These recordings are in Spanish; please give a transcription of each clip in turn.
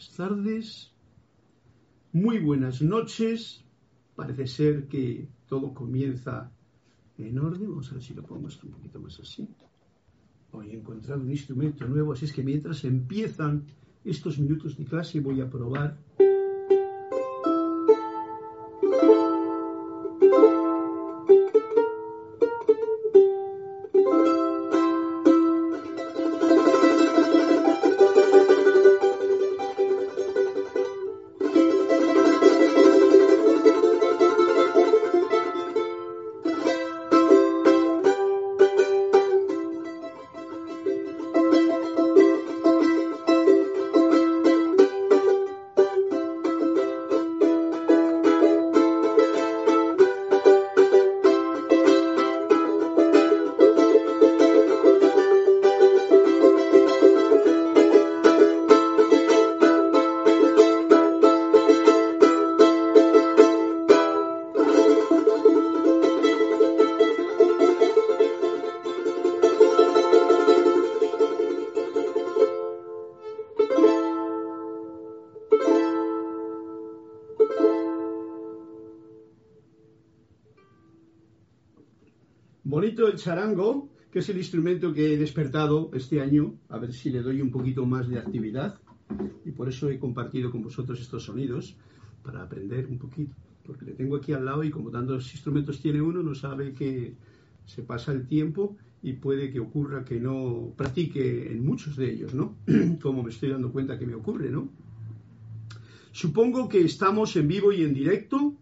buenas tardes, muy buenas noches. Parece ser que todo comienza en orden. Vamos a ver si lo pongo un poquito más así. Hoy he encontrado un instrumento nuevo, así es que mientras empiezan estos minutos de clase voy a probar charango, que es el instrumento que he despertado este año, a ver si le doy un poquito más de actividad. Y por eso he compartido con vosotros estos sonidos, para aprender un poquito. Porque le tengo aquí al lado y como tantos instrumentos tiene uno, no sabe que se pasa el tiempo y puede que ocurra que no practique en muchos de ellos, ¿no? como me estoy dando cuenta que me ocurre, ¿no? Supongo que estamos en vivo y en directo.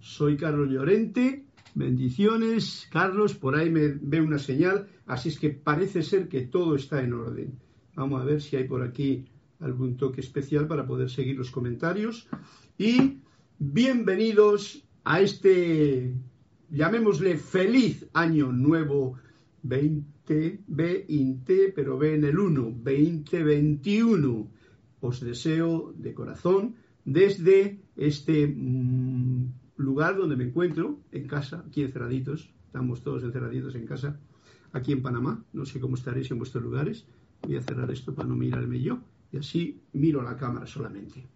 Soy Carlos Llorente Bendiciones, Carlos, por ahí me ve una señal, así es que parece ser que todo está en orden. Vamos a ver si hay por aquí algún toque especial para poder seguir los comentarios. Y bienvenidos a este, llamémosle feliz año nuevo 2020, pero ve en el 1, 2021. Os deseo de corazón desde este... Lugar donde me encuentro, en casa, aquí encerraditos, estamos todos encerraditos en casa, aquí en Panamá, no sé cómo estaréis en vuestros lugares, voy a cerrar esto para no mirarme yo, y así miro la cámara solamente.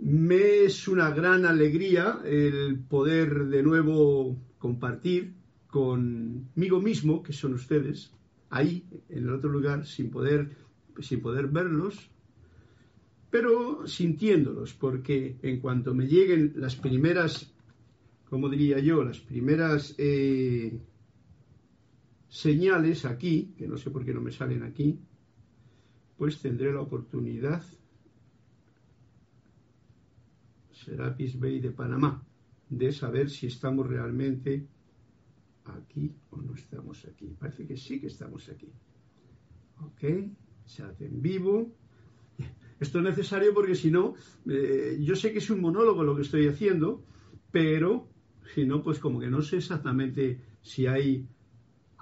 Me es una gran alegría el poder de nuevo compartir conmigo mismo, que son ustedes, ahí, en el otro lugar, sin poder, sin poder verlos, pero sintiéndolos, porque en cuanto me lleguen las primeras, como diría yo, las primeras eh, señales aquí, que no sé por qué no me salen aquí, pues tendré la oportunidad, Serapis Bay de Panamá, de saber si estamos realmente aquí o no estamos aquí. Parece que sí que estamos aquí. Ok, hace en vivo. Esto es necesario porque si no, eh, yo sé que es un monólogo lo que estoy haciendo, pero si no, pues como que no sé exactamente si hay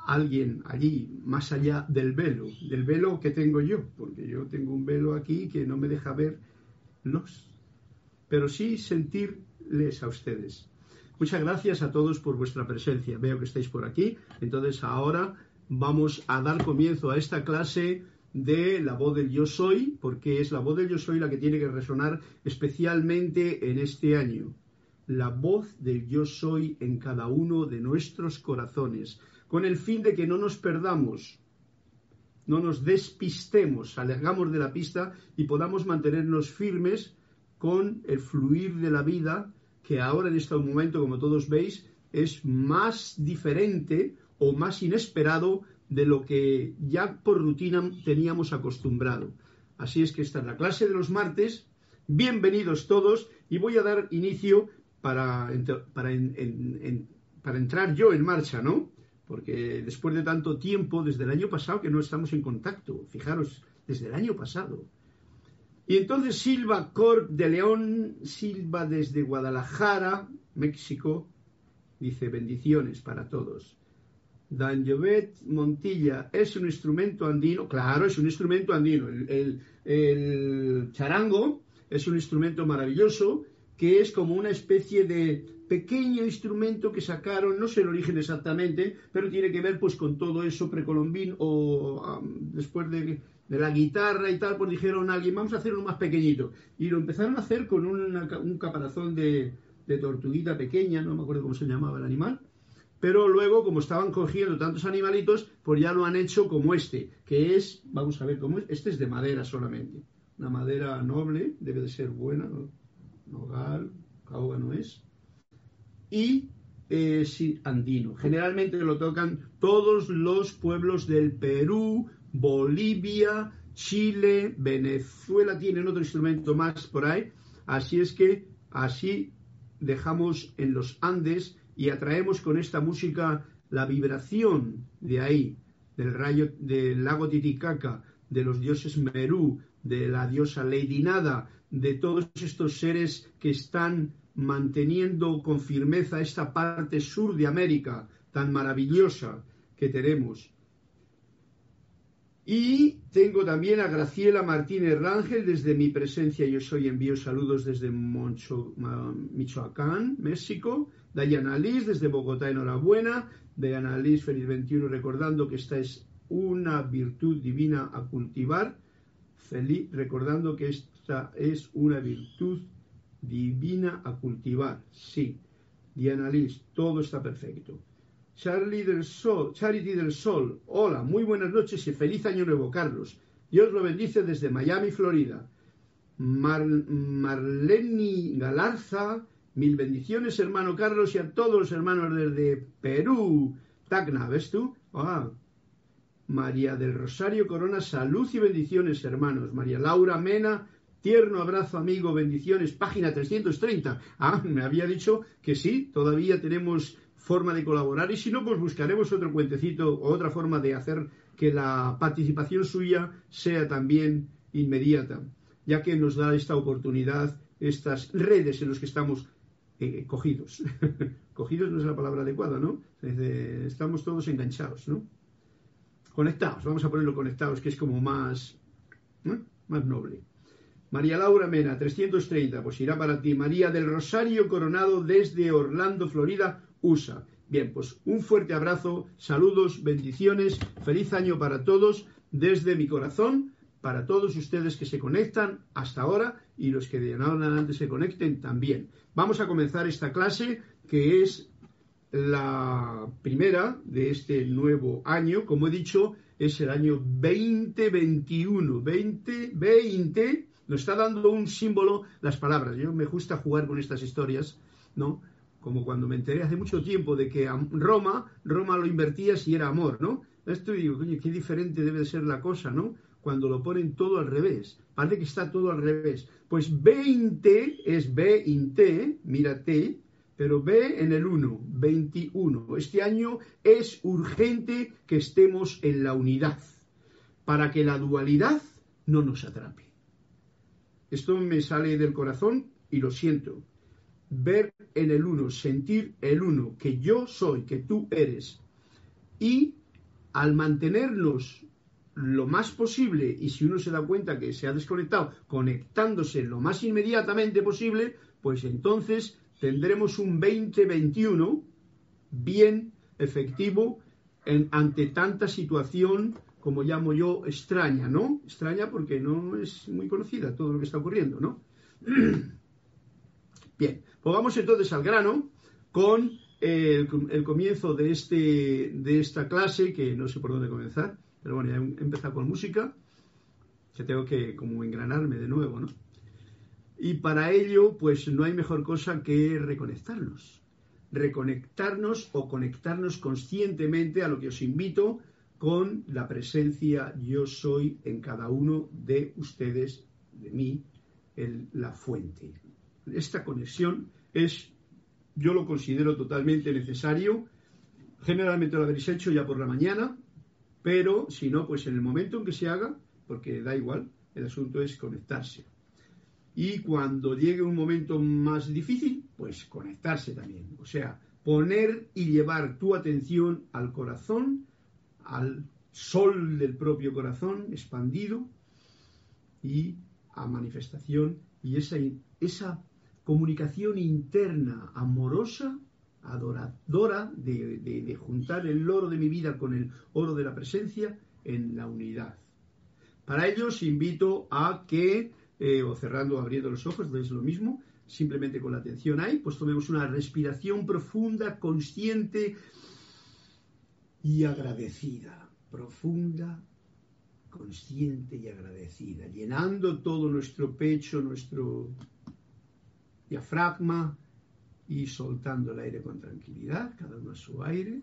alguien allí más allá del velo, del velo que tengo yo, porque yo tengo un velo aquí que no me deja ver los, pero sí sentirles a ustedes. Muchas gracias a todos por vuestra presencia. Veo que estáis por aquí. Entonces ahora vamos a dar comienzo a esta clase de la voz del yo soy, porque es la voz del yo soy la que tiene que resonar especialmente en este año. La voz del yo soy en cada uno de nuestros corazones, con el fin de que no nos perdamos, no nos despistemos, alejamos de la pista y podamos mantenernos firmes con el fluir de la vida, que ahora en este momento, como todos veis, es más diferente o más inesperado de lo que ya por rutina teníamos acostumbrado. Así es que esta es la clase de los martes. Bienvenidos todos y voy a dar inicio para, para, para entrar yo en marcha, ¿no? Porque después de tanto tiempo, desde el año pasado que no estamos en contacto, fijaros, desde el año pasado. Y entonces Silva Corp de León, Silva desde Guadalajara, México, dice bendiciones para todos. Danjovet Montilla es un instrumento andino, claro, es un instrumento andino. El, charango es un instrumento maravilloso que es como una especie de pequeño instrumento que sacaron, no sé el origen exactamente, pero tiene que ver pues con todo eso precolombín o después de, la guitarra y tal, pues dijeron a alguien, vamos a hacer uno más pequeñito. Y lo empezaron a hacer con un caparazón de, de tortuguita pequeña, no me acuerdo cómo se llamaba el animal, pero luego, como estaban cogiendo tantos animalitos, pues ya lo han hecho como este, que es, vamos a ver cómo es, este es de madera solamente, una madera noble, debe de ser buena, ¿no? nogal, caoba no es, y eh, andino. Generalmente lo tocan todos los pueblos del Perú, Bolivia, Chile, Venezuela tienen otro instrumento más por ahí, así es que así dejamos en los Andes y atraemos con esta música la vibración de ahí, del rayo del lago Titicaca, de los dioses Merú, de la diosa Lady Nada, de todos estos seres que están manteniendo con firmeza esta parte sur de América tan maravillosa que tenemos. Y tengo también a Graciela Martínez Rangel desde mi presencia. Yo soy envío saludos desde Moncho, Michoacán, México. Dayana Liz desde Bogotá, enhorabuena. Dayana Liz, feliz 21, recordando que esta es una virtud divina a cultivar. Feliz, recordando que esta es una virtud divina a cultivar. Sí, Diana Liz, todo está perfecto. Charlie del Sol, Charity del Sol, hola, muy buenas noches y feliz año nuevo, Carlos. Dios lo bendice desde Miami, Florida. Marleni Galarza, Mil bendiciones, hermano Carlos, y a todos los hermanos desde Perú. Tacna, ¿ves tú? Ah. María del Rosario Corona, salud y bendiciones, hermanos. María Laura Mena, tierno abrazo, amigo, bendiciones. Página 330. Ah, me había dicho que sí, todavía tenemos forma de colaborar y si no, pues buscaremos otro cuentecito o otra forma de hacer que la participación suya sea también inmediata, ya que nos da esta oportunidad, estas redes en las que estamos eh, cogidos. cogidos no es la palabra adecuada, ¿no? estamos todos enganchados, ¿no? Conectados, vamos a ponerlo conectados, que es como más, más noble. María Laura Mena, 330, pues irá para ti. María del Rosario Coronado desde Orlando, Florida, USA. Bien, pues un fuerte abrazo, saludos, bendiciones, feliz año para todos desde mi corazón para todos ustedes que se conectan hasta ahora y los que de ahora en adelante se conecten también. Vamos a comenzar esta clase que es la primera de este nuevo año. Como he dicho, es el año 2021. 2020 nos está dando un símbolo las palabras. Yo me gusta jugar con estas historias, ¿no? Como cuando me enteré hace mucho tiempo de que Roma, Roma lo invertía si era amor, ¿no? Esto digo, coño, qué diferente debe ser la cosa, ¿no? cuando lo ponen todo al revés. Parece que está todo al revés. Pues 20 es B in T, mira T, pero B en el 1, 21. Este año es urgente que estemos en la unidad para que la dualidad no nos atrape. Esto me sale del corazón y lo siento. Ver en el uno, sentir el uno, que yo soy, que tú eres. Y al mantenernos lo más posible y si uno se da cuenta que se ha desconectado, conectándose lo más inmediatamente posible, pues entonces tendremos un 2021 bien efectivo ante tanta situación, como llamo yo, extraña, ¿no? Extraña porque no es muy conocida todo lo que está ocurriendo, ¿no? Bien, pues vamos entonces al grano con el, el comienzo de, este, de esta clase, que no sé por dónde comenzar. Pero bueno, ya he empezado con música, que tengo que como engranarme de nuevo, ¿no? Y para ello, pues no hay mejor cosa que reconectarnos. Reconectarnos o conectarnos conscientemente a lo que os invito con la presencia yo soy en cada uno de ustedes, de mí, en la fuente. Esta conexión es, yo lo considero totalmente necesario. Generalmente lo habréis hecho ya por la mañana, pero si no, pues en el momento en que se haga, porque da igual, el asunto es conectarse. Y cuando llegue un momento más difícil, pues conectarse también. O sea, poner y llevar tu atención al corazón, al sol del propio corazón expandido y a manifestación y esa, esa comunicación interna, amorosa, adoradora, de, juntar el oro de mi vida con el oro de la presencia en la unidad. Para ello os invito a que, eh, o cerrando o abriendo los ojos, es lo mismo, simplemente con la atención ahí, pues tomemos una respiración profunda, consciente y agradecida, profunda, consciente y agradecida, llenando todo nuestro pecho, nuestro diafragma y soltando el aire con tranquilidad, cada uno a su aire,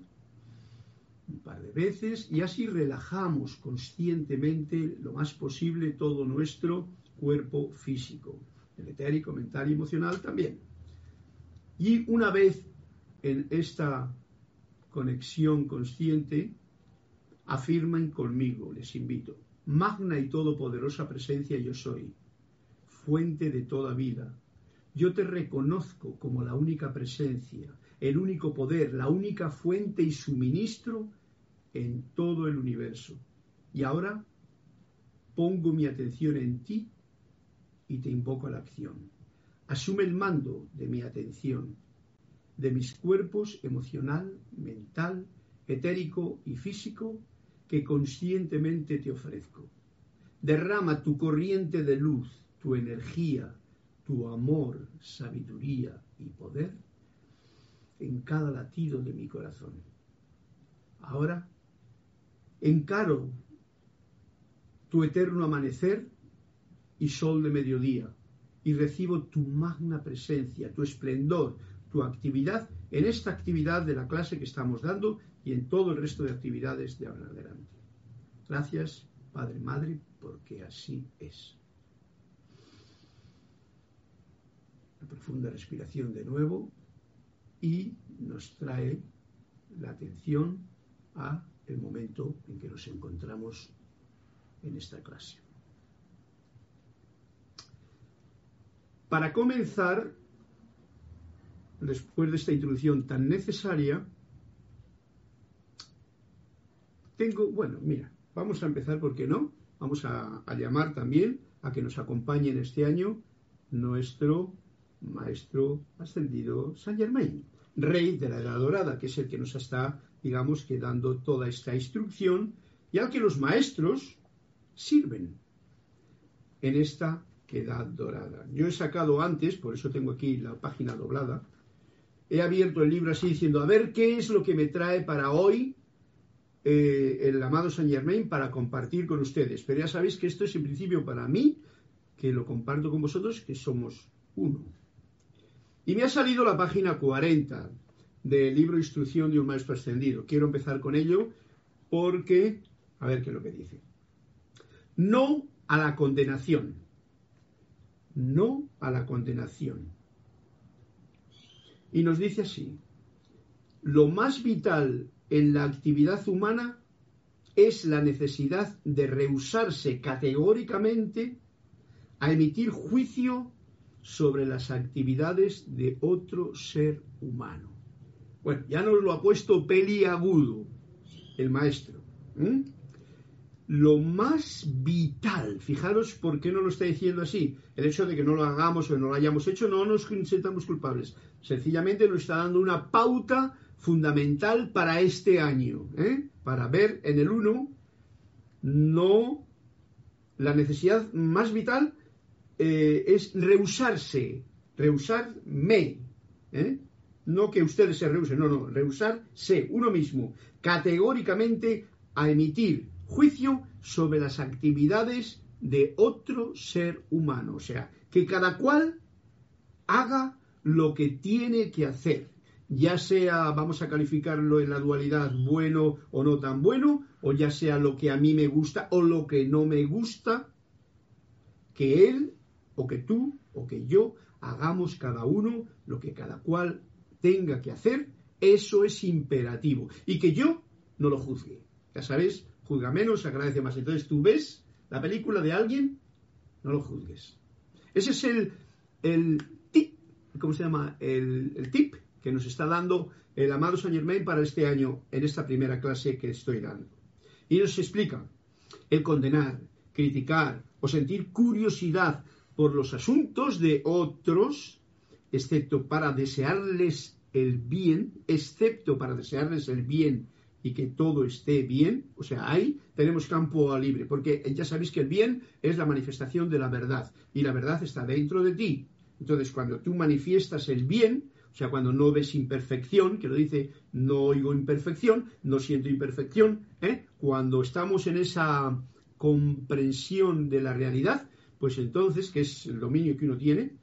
un par de veces, y así relajamos conscientemente lo más posible todo nuestro cuerpo físico, el etérico, mental y emocional también. Y una vez en esta conexión consciente, afirman conmigo, les invito, magna y todopoderosa presencia yo soy, fuente de toda vida, yo te reconozco como la única presencia, el único poder, la única fuente y suministro en todo el universo. Y ahora pongo mi atención en ti y te invoco a la acción. Asume el mando de mi atención, de mis cuerpos emocional, mental, etérico y físico que conscientemente te ofrezco. Derrama tu corriente de luz, tu energía, tu amor, sabiduría y poder en cada latido de mi corazón. Ahora encaro tu eterno amanecer y sol de mediodía y recibo tu magna presencia, tu esplendor, tu actividad en esta actividad de la clase que estamos dando y en todo el resto de actividades de ahora en adelante. Gracias, Padre, Madre, porque así es. Profunda respiración de nuevo y nos trae la atención a el momento en que nos encontramos en esta clase. Para comenzar, después de esta introducción tan necesaria, tengo, bueno, mira, vamos a empezar, ¿por qué no? Vamos a, a llamar también a que nos acompañe en este año nuestro maestro ascendido San Germain, rey de la Edad Dorada, que es el que nos está, digamos, que dando toda esta instrucción y al que los maestros sirven en esta Edad Dorada. Yo he sacado antes, por eso tengo aquí la página doblada, he abierto el libro así diciendo, a ver qué es lo que me trae para hoy eh, el amado San Germain para compartir con ustedes. Pero ya sabéis que esto es en principio para mí, que lo comparto con vosotros, que somos uno. Y me ha salido la página 40 del libro Instrucción de un Maestro Ascendido. Quiero empezar con ello porque, a ver qué es lo que dice. No a la condenación. No a la condenación. Y nos dice así, lo más vital en la actividad humana es la necesidad de rehusarse categóricamente a emitir juicio sobre las actividades de otro ser humano. Bueno, ya nos lo ha puesto peliagudo el maestro. Lo más vital, fijaros por qué no lo está diciendo así. El hecho de que no lo hagamos o no lo hayamos hecho no nos sentamos culpables. Sencillamente nos está dando una pauta fundamental para este año, ¿eh? para ver en el uno no la necesidad más vital eh, es rehusarse, rehusarme, ¿eh? no que ustedes se rehusen, no, no, rehusarse uno mismo, categóricamente a emitir juicio sobre las actividades de otro ser humano, o sea, que cada cual haga lo que tiene que hacer, ya sea, vamos a calificarlo en la dualidad bueno o no tan bueno, o ya sea lo que a mí me gusta o lo que no me gusta, que él o que tú o que yo hagamos cada uno lo que cada cual tenga que hacer, eso es imperativo. Y que yo no lo juzgue. Ya sabes, juzga menos, agradece más. Entonces tú ves la película de alguien, no lo juzgues. Ese es el, el tip, ¿cómo se llama? El, el tip que nos está dando el amado Saint Germain para este año en esta primera clase que estoy dando. Y nos explica el condenar, criticar o sentir curiosidad por los asuntos de otros excepto para desearles el bien, excepto para desearles el bien y que todo esté bien, o sea, ahí tenemos campo libre, porque ya sabéis que el bien es la manifestación de la verdad y la verdad está dentro de ti. Entonces, cuando tú manifiestas el bien, o sea, cuando no ves imperfección, que lo dice, no oigo imperfección, no siento imperfección, ¿eh? cuando estamos en esa comprensión de la realidad, pues entonces, que es el dominio que uno tiene,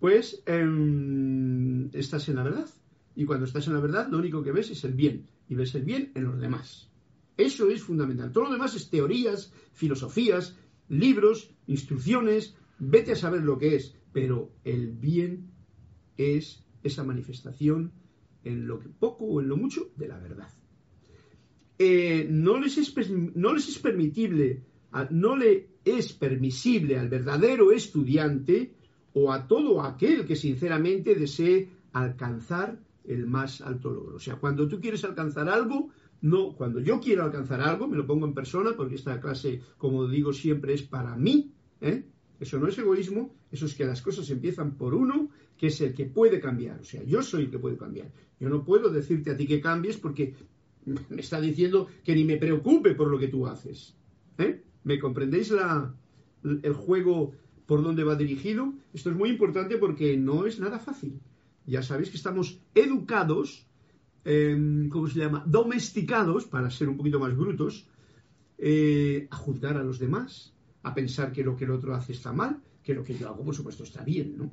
pues em, estás en la verdad. Y cuando estás en la verdad, lo único que ves es el bien. Y ves el bien en los demás. Eso es fundamental. Todo lo demás es teorías, filosofías, libros, instrucciones. Vete a saber lo que es. Pero el bien es esa manifestación en lo poco o en lo mucho de la verdad. Eh, no, les es, no les es permitible, no le es permisible al verdadero estudiante o a todo aquel que sinceramente desee alcanzar el más alto logro. O sea, cuando tú quieres alcanzar algo, no, cuando yo quiero alcanzar algo, me lo pongo en persona, porque esta clase, como digo siempre, es para mí, ¿eh? Eso no es egoísmo, eso es que las cosas empiezan por uno, que es el que puede cambiar. O sea, yo soy el que puede cambiar. Yo no puedo decirte a ti que cambies porque me está diciendo que ni me preocupe por lo que tú haces. ¿Eh? ¿Me comprendéis la, el juego por dónde va dirigido? Esto es muy importante porque no es nada fácil. Ya sabéis que estamos educados, em, ¿cómo se llama? Domesticados, para ser un poquito más brutos, eh, a juzgar a los demás, a pensar que lo que el otro hace está mal, que lo que yo hago, por supuesto, está bien, ¿no?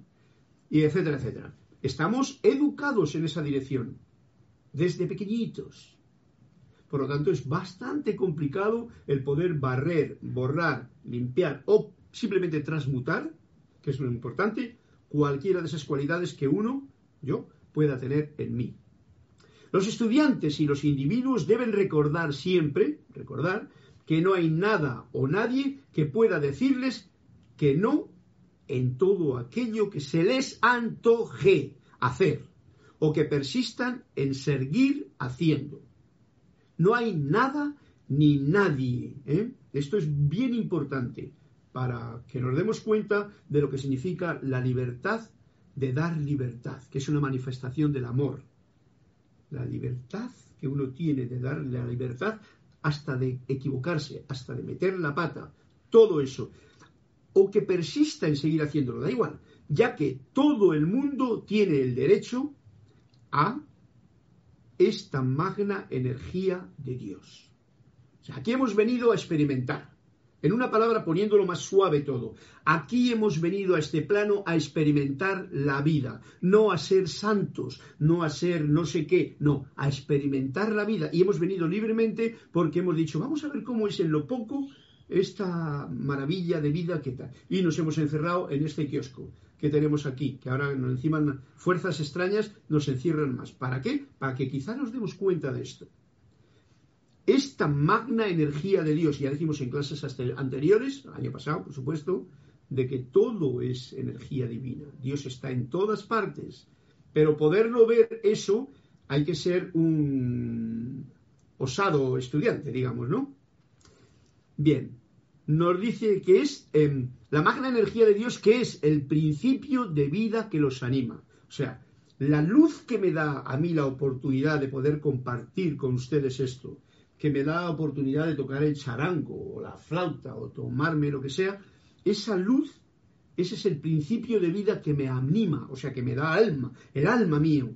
Y etcétera, etcétera. Estamos educados en esa dirección, desde pequeñitos. Por lo tanto, es bastante complicado el poder barrer, borrar, limpiar o simplemente transmutar, que es lo importante, cualquiera de esas cualidades que uno, yo, pueda tener en mí. Los estudiantes y los individuos deben recordar siempre, recordar, que no hay nada o nadie que pueda decirles que no en todo aquello que se les antoje hacer o que persistan en seguir haciendo. No hay nada ni nadie. ¿eh? Esto es bien importante para que nos demos cuenta de lo que significa la libertad de dar libertad, que es una manifestación del amor. La libertad que uno tiene de dar la libertad hasta de equivocarse, hasta de meter la pata, todo eso. O que persista en seguir haciéndolo, da igual, ya que todo el mundo tiene el derecho a esta magna energía de Dios. O sea, aquí hemos venido a experimentar. En una palabra, poniéndolo más suave todo, aquí hemos venido a este plano a experimentar la vida, no a ser santos, no a ser no sé qué, no, a experimentar la vida. Y hemos venido libremente porque hemos dicho, vamos a ver cómo es en lo poco esta maravilla de vida que tal. Y nos hemos encerrado en este kiosco que tenemos aquí, que ahora nos encima fuerzas extrañas nos encierran más. ¿Para qué? Para que quizá nos demos cuenta de esto. Esta magna energía de Dios, ya dijimos en clases anteriores, año pasado, por supuesto, de que todo es energía divina. Dios está en todas partes. Pero poderlo ver eso, hay que ser un osado estudiante, digamos, ¿no? Bien, nos dice que es em, la magna energía de Dios, que es el principio de vida que los anima. O sea, la luz que me da a mí la oportunidad de poder compartir con ustedes esto, que me da la oportunidad de tocar el charango o la flauta o tomarme lo que sea, esa luz, ese es el principio de vida que me anima, o sea, que me da alma, el alma mío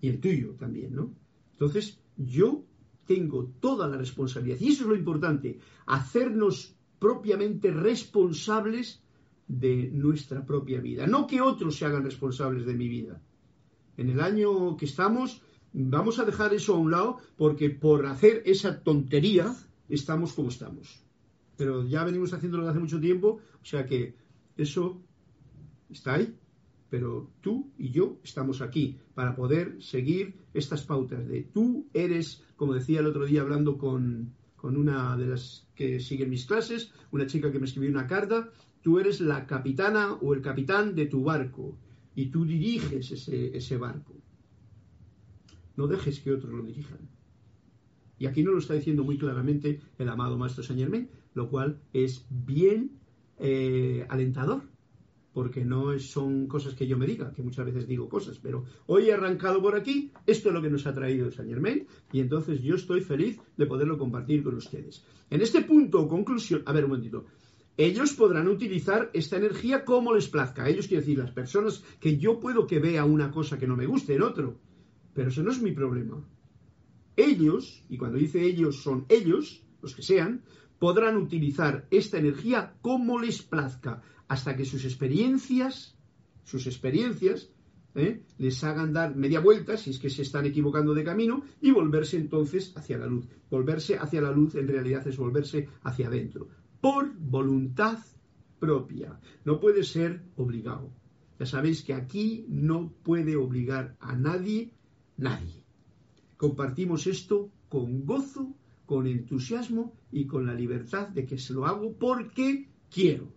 y el tuyo también, ¿no? Entonces, yo tengo toda la responsabilidad, y eso es lo importante, hacernos propiamente responsables de nuestra propia vida. No que otros se hagan responsables de mi vida. En el año que estamos, vamos a dejar eso a un lado porque por hacer esa tontería estamos como estamos. Pero ya venimos haciéndolo desde hace mucho tiempo, o sea que eso está ahí. Pero tú y yo estamos aquí para poder seguir estas pautas de tú eres, como decía el otro día hablando con, con una de las que siguen mis clases, una chica que me escribió una carta, tú eres la capitana o el capitán de tu barco y tú diriges ese, ese barco. No dejes que otros lo dirijan. Y aquí nos lo está diciendo muy claramente el amado Maestro Saint Germain, lo cual es bien eh, alentador. Porque no son cosas que yo me diga, que muchas veces digo cosas, pero hoy he arrancado por aquí, esto es lo que nos ha traído Saint Germain, y entonces yo estoy feliz de poderlo compartir con ustedes. En este punto, conclusión, a ver un momentito, ellos podrán utilizar esta energía como les plazca. Ellos quiero decir, las personas que yo puedo que vea una cosa que no me guste en otro, pero eso no es mi problema. Ellos, y cuando dice ellos son ellos, los que sean, podrán utilizar esta energía como les plazca hasta que sus experiencias, sus experiencias, ¿eh? les hagan dar media vuelta, si es que se están equivocando de camino, y volverse entonces hacia la luz. Volverse hacia la luz en realidad es volverse hacia adentro, por voluntad propia. No puede ser obligado. Ya sabéis que aquí no puede obligar a nadie, nadie. Compartimos esto con gozo, con entusiasmo y con la libertad de que se lo hago porque quiero.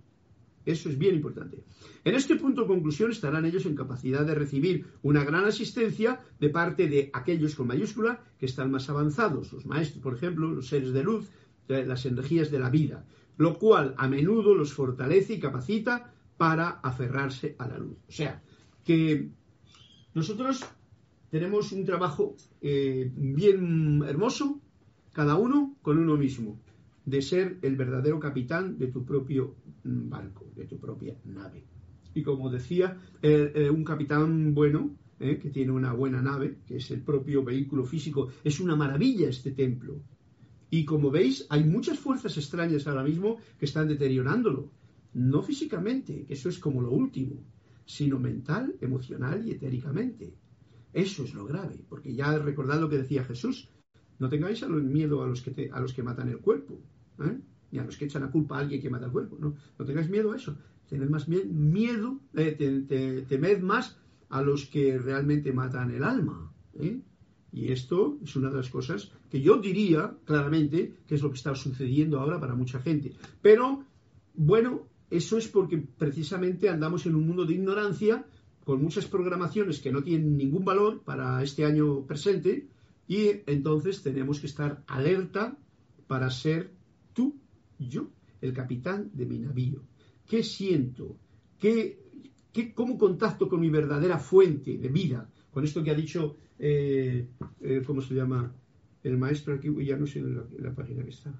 Eso es bien importante. En este punto de conclusión estarán ellos en capacidad de recibir una gran asistencia de parte de aquellos con mayúscula que están más avanzados, los maestros, por ejemplo, los seres de luz, las energías de la vida, lo cual a menudo los fortalece y capacita para aferrarse a la luz. O sea, que nosotros tenemos un trabajo eh, bien hermoso, cada uno con uno mismo de ser el verdadero capitán de tu propio mm, barco, de tu propia nave. Y como decía, eh, eh, un capitán bueno, eh, que tiene una buena nave, que es el propio vehículo físico, es una maravilla este templo. Y como veis, hay muchas fuerzas extrañas ahora mismo que están deteriorándolo. No físicamente, que eso es como lo último, sino mental, emocional y etéricamente. Eso es lo grave, porque ya recordad lo que decía Jesús, no tengáis miedo a los que, a los que matan el cuerpo, ¿eh? ni a los que echan la culpa a alguien que mata el cuerpo. No, no tengáis miedo a eso. Tened más miedo, eh, temed más a los que realmente matan el alma. ¿eh? Y esto es una de las cosas que yo diría claramente que es lo que está sucediendo ahora para mucha gente. Pero, bueno, eso es porque precisamente andamos en un mundo de ignorancia, con muchas programaciones que no tienen ningún valor para este año presente, y entonces tenemos que estar alerta para ser tú, yo, el capitán de mi navío. ¿Qué siento? ¿Qué, qué, ¿Cómo contacto con mi verdadera fuente de vida? Con esto que ha dicho, eh, eh, ¿cómo se llama? El maestro aquí, ya no sé en la, página que está.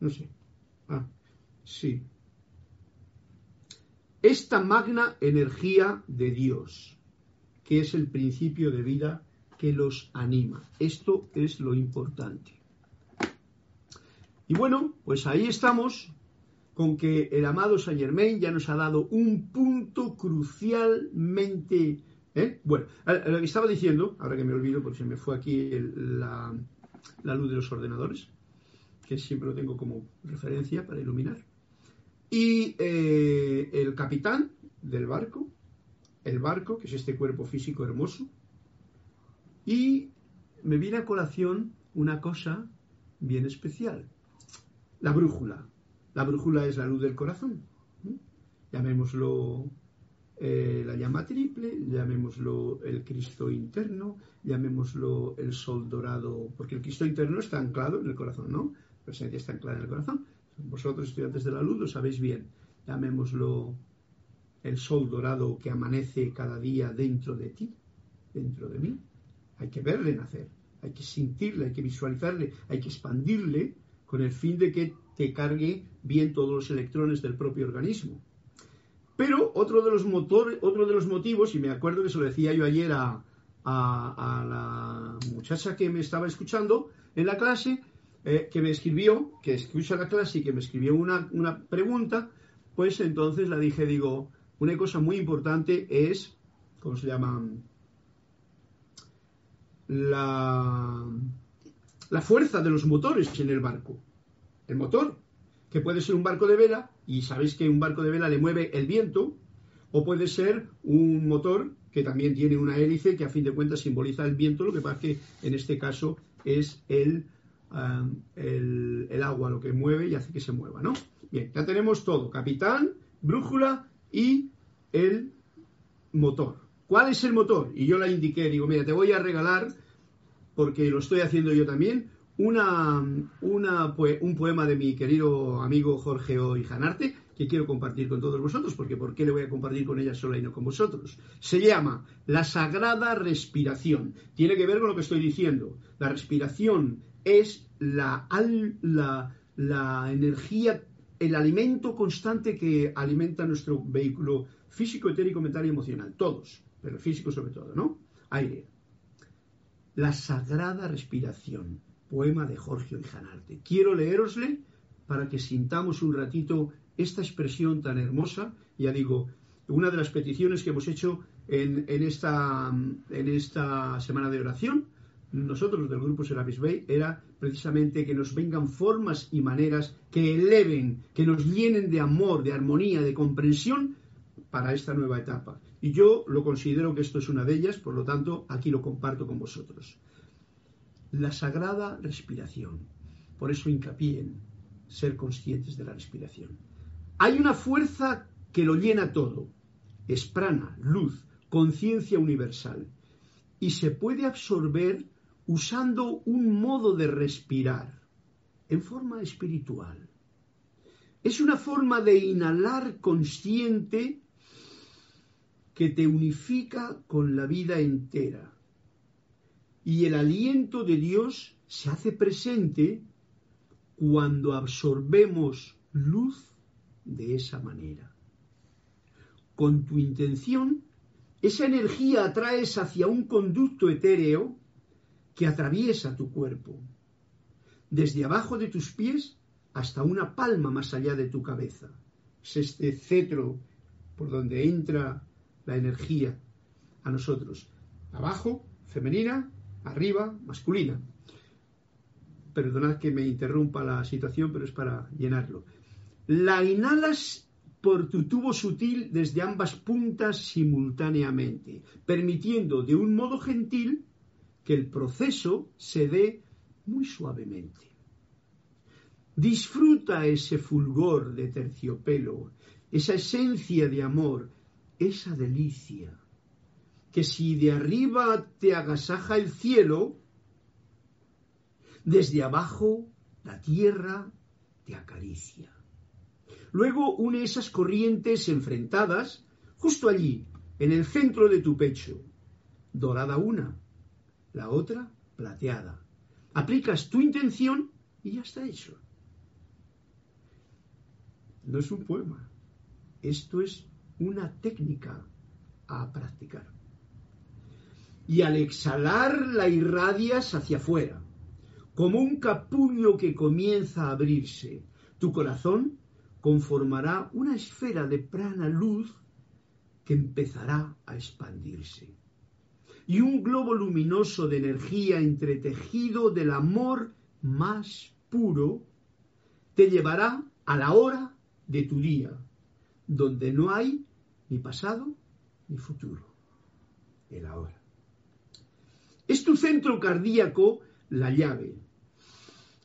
No sé. Ah, sí. Esta magna energía de Dios, que es el principio de vida que los anima. Esto es lo importante. Y bueno, pues ahí estamos con que el amado Saint Germain ya nos ha dado un punto crucialmente... ¿eh? Bueno, lo que estaba diciendo, ahora que me olvido porque se me fue aquí la, luz de los ordenadores, que siempre lo tengo como referencia para iluminar, y eh, el capitán del barco, el barco, que es este cuerpo físico hermoso, y me viene a colación una cosa bien especial la brújula. La brújula es la luz del corazón. Llamémoslo eh, la llama triple, llamémoslo el Cristo interno, llamémoslo el sol dorado, porque el Cristo interno está anclado en el corazón, ¿no? La presencia está anclada en el corazón. Vosotros, estudiantes de la luz, lo sabéis bien. Llamémoslo el sol dorado que amanece cada día dentro de ti, dentro de mí. Hay que verle nacer, hay que sentirle, hay que visualizarle, hay que expandirle con el fin de que te cargue bien todos los electrones del propio organismo. Pero otro de los, motores, otro de los motivos, y me acuerdo que se lo decía yo ayer a, la muchacha que me estaba escuchando en la clase, eh, que me escribió, que escucha la clase y que me escribió una pregunta, pues entonces la dije, digo, una cosa muy importante es, ¿cómo se llama? La, la fuerza de los motores en el barco. El motor, que puede ser un barco de vela, y sabéis que un barco de vela le mueve el viento, o puede ser un motor que también tiene una hélice que a fin de cuentas simboliza el viento, lo que pasa que en este caso es el, el, el, agua lo que mueve y hace que se mueva, ¿no? Bien, ya tenemos todo, capitán, brújula y el motor. ¿Cuál es el motor? Y yo la indiqué, digo, mira, te voy a regalar porque lo estoy haciendo yo también, una, un poema de mi querido amigo Jorge Oijanarte, que quiero compartir con todos vosotros, porque ¿por qué le voy a compartir con ella sola y no con vosotros? Se llama la sagrada respiración. Tiene que ver con lo que estoy diciendo. La respiración es la, la, la energía, el alimento constante que alimenta nuestro vehículo físico, etérico, mental y emocional. Todos, pero físico sobre todo, ¿no? Aire. La sagrada respiración. Poema de Jorge Oijanarte. Quiero leerosle para que sintamos un ratito esta expresión tan hermosa, ya digo, una de las peticiones que hemos hecho en, esta, en esta semana de oración, nosotros del grupo Serapis Bay, era precisamente que nos vengan formas y maneras que eleven, que nos llenen de amor, de armonía, de comprensión para esta nueva etapa. Y yo lo considero que esto es una de ellas, por lo tanto, aquí lo comparto con vosotros. La sagrada respiración. Por eso hincapié en ser conscientes de la respiración. Hay una fuerza que lo llena todo. Es prana, luz, conciencia universal. Y se puede absorber usando un modo de respirar en forma espiritual. Es una forma de inhalar consciente que te unifica con la vida entera. Y el aliento de Dios se hace presente cuando absorbemos luz de esa manera. Con tu intención, esa energía atraes hacia un conducto etéreo que atraviesa tu cuerpo, desde abajo de tus pies hasta una palma más allá de tu cabeza. Es este cetro por donde entra la energía a nosotros. Abajo, femenina, arriba, masculina. Perdonad que me interrumpa la situación, pero es para llenarlo. La inhalas por tu tubo sutil desde ambas puntas simultáneamente, permitiendo de un modo gentil que el proceso se dé muy suavemente. Disfruta ese fulgor de terciopelo, esa esencia de amor, esa delicia, que si de arriba te agasaja el cielo, desde abajo la tierra te acaricia. Luego une esas corrientes enfrentadas justo allí, en el centro de tu pecho. Dorada una, la otra plateada. Aplicas tu intención y ya está hecho. No es un poema. Esto es una técnica a practicar. Y al exhalar la irradias hacia afuera, como un capullo que comienza a abrirse. Tu corazón conformará una esfera de prana luz que empezará a expandirse. Y un globo luminoso de energía entretejido del amor más puro te llevará a la hora de tu día, donde no hay ni pasado ni futuro, el ahora. Es tu centro cardíaco la llave,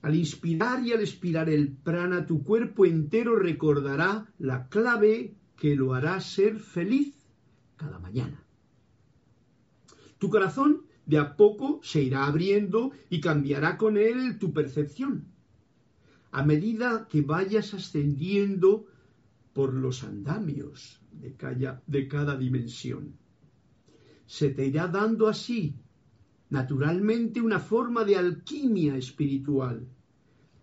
al inspirar y al expirar el prana, tu cuerpo entero recordará la clave que lo hará ser feliz cada mañana. Tu corazón de a poco se irá abriendo y cambiará con él tu percepción. A medida que vayas ascendiendo por los andamios de cada, dimensión, se te irá dando así naturalmente una forma de alquimia espiritual.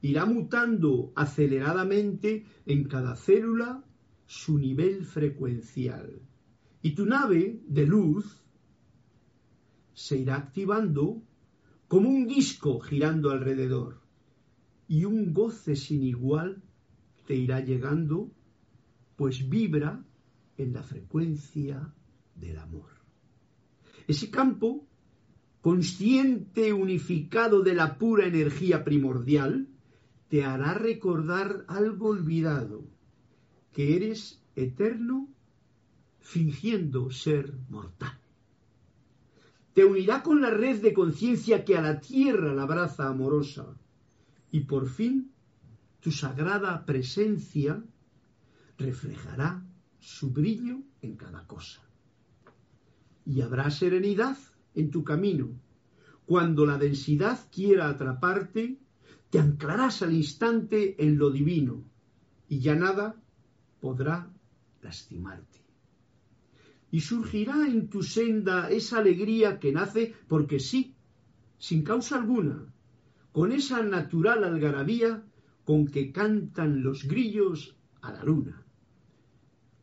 Irá mutando aceleradamente en cada célula su nivel frecuencial. Y tu nave de luz se irá activando como un disco girando alrededor. Y un goce sin igual te irá llegando, pues vibra en la frecuencia del amor. Ese campo consciente unificado de la pura energía primordial, te hará recordar algo olvidado, que eres eterno fingiendo ser mortal. Te unirá con la red de conciencia que a la tierra la abraza amorosa y por fin tu sagrada presencia reflejará su brillo en cada cosa. Y habrá serenidad en tu camino. Cuando la densidad quiera atraparte, te anclarás al instante en lo divino y ya nada podrá lastimarte. Y surgirá en tu senda esa alegría que nace porque sí, sin causa alguna, con esa natural algarabía con que cantan los grillos a la luna.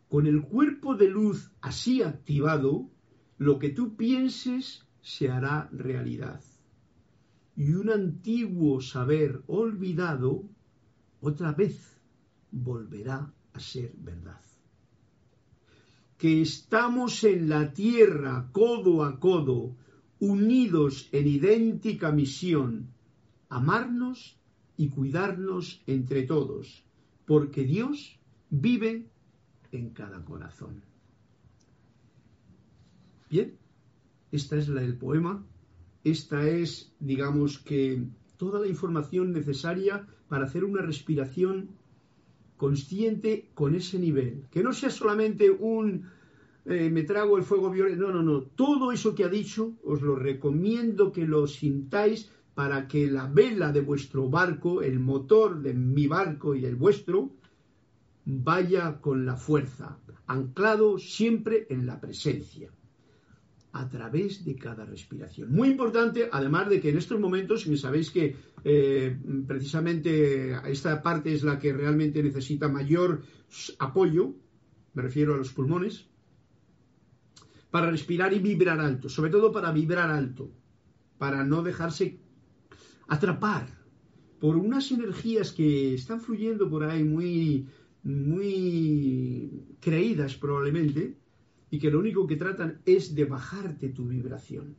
Con el cuerpo de luz así activado, lo que tú pienses se hará realidad. Y un antiguo saber olvidado otra vez volverá a ser verdad. Que estamos en la tierra codo a codo, unidos en idéntica misión, amarnos y cuidarnos entre todos, porque Dios vive en cada corazón. Bien, esta es la del poema, esta es, digamos que, toda la información necesaria para hacer una respiración consciente con ese nivel, que no sea solamente un eh, me trago el fuego violento, no, no, no, todo eso que ha dicho os lo recomiendo que lo sintáis para que la vela de vuestro barco, el motor de mi barco y el vuestro, vaya con la fuerza, anclado siempre en la presencia, a través de cada respiración. Muy importante, además de que en estos momentos, si sabéis que eh, precisamente esta parte es la que realmente necesita mayor apoyo, me refiero a los pulmones, para respirar y vibrar alto, sobre todo para vibrar alto, para no dejarse atrapar por unas energías que están fluyendo por ahí muy, muy creídas probablemente y que lo único que tratan es de bajarte tu vibración.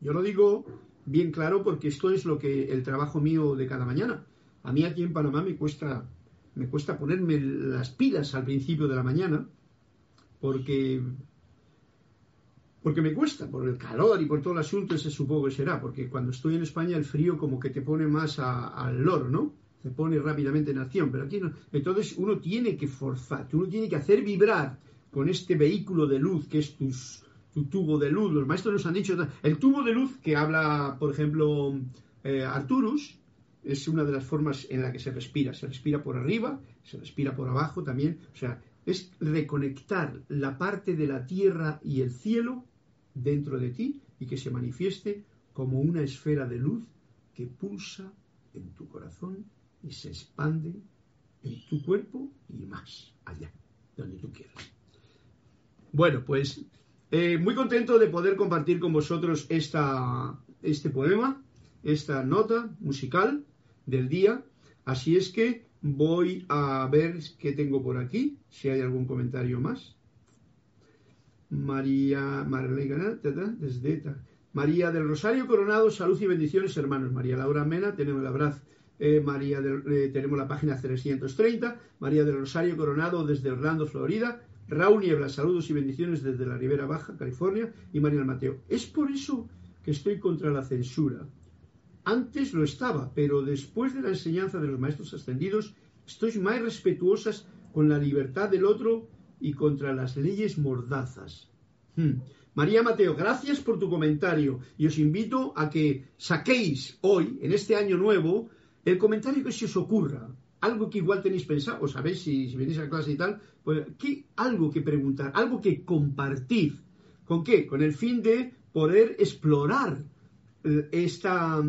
Yo lo digo bien claro porque esto es lo que el trabajo mío de cada mañana. A mí aquí en Panamá me cuesta, me cuesta ponerme las pilas al principio de la mañana porque porque me cuesta, por el calor y por todo el asunto, ese supongo que será, porque cuando estoy en España el frío como que te pone más al loro, ¿no? Te pone rápidamente en acción, pero aquí no. Entonces uno tiene que forzar, uno tiene que hacer vibrar con este vehículo de luz que es tu tubo de luz. Los maestros nos han dicho, el tubo de luz que habla, por ejemplo, eh, Arturus, es una de las formas en la que se respira. Se respira por arriba, se respira por abajo también. O sea, es reconectar la parte de la tierra y el cielo dentro de ti y que se manifieste como una esfera de luz que pulsa en tu corazón y se expande en tu cuerpo y más allá, donde tú quieras. Bueno, pues eh, muy contento de poder compartir con vosotros esta, este poema, esta nota musical del día. Así es que voy a ver qué tengo por aquí, si hay algún comentario más. María, desde María del Rosario Coronado, salud y bendiciones, hermanos. María Laura Mena, tenemos el abrazo. Eh, María eh, tenemos la página 330. María del Rosario Coronado desde Orlando, Florida. Raúl Niebla, saludos y bendiciones desde la Ribera Baja, California. Y María Mateo. Es por eso que estoy contra la censura. Antes lo estaba, pero después de la enseñanza de los maestros ascendidos, estoy más respetuosas con la libertad del otro y contra las leyes mordazas. Hmm. María Mateo, gracias por tu comentario y os invito a que saquéis hoy, en este año nuevo, el comentario que se os ocurra. Algo que igual tenéis pensado, o sabéis si, venís a clase y tal, pues algo que preguntar, algo que compartir. ¿Con qué? Con el fin de poder explorar eh, esta,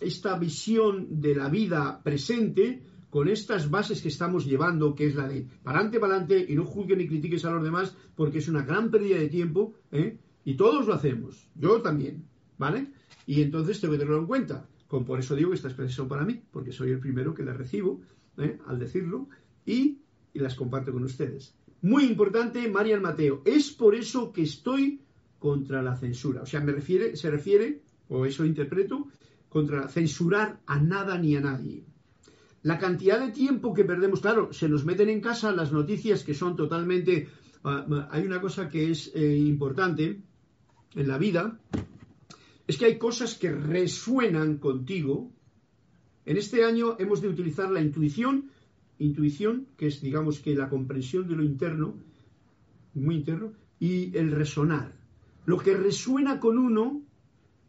esta visión de la vida presente con estas bases que estamos llevando, que es la de para adelante, para adelante, y no juzguen ni critiques a los demás, porque es una gran pérdida de tiempo, ¿eh? y todos lo hacemos, yo también, ¿vale? Y entonces tengo que tenerlo en cuenta. Con, por eso digo que estas clases son para mí, porque soy el primero que las recibo ¿eh? al decirlo y, las comparto con ustedes. Muy importante, Marian Mateo, es por eso que estoy contra la censura. O sea, me refiere, se refiere, o eso interpreto, contra censurar a nada ni a nadie. La cantidad de tiempo que perdemos, claro, se nos meten en casa las noticias que son totalmente... Ah, ah, hay una cosa que es eh, importante en la vida, es que hay cosas que resuenan contigo. En este año hemos de utilizar la intuición, intuición, que es digamos que la comprensión de lo interno, muy interno, y el resonar. Lo que resuena con uno,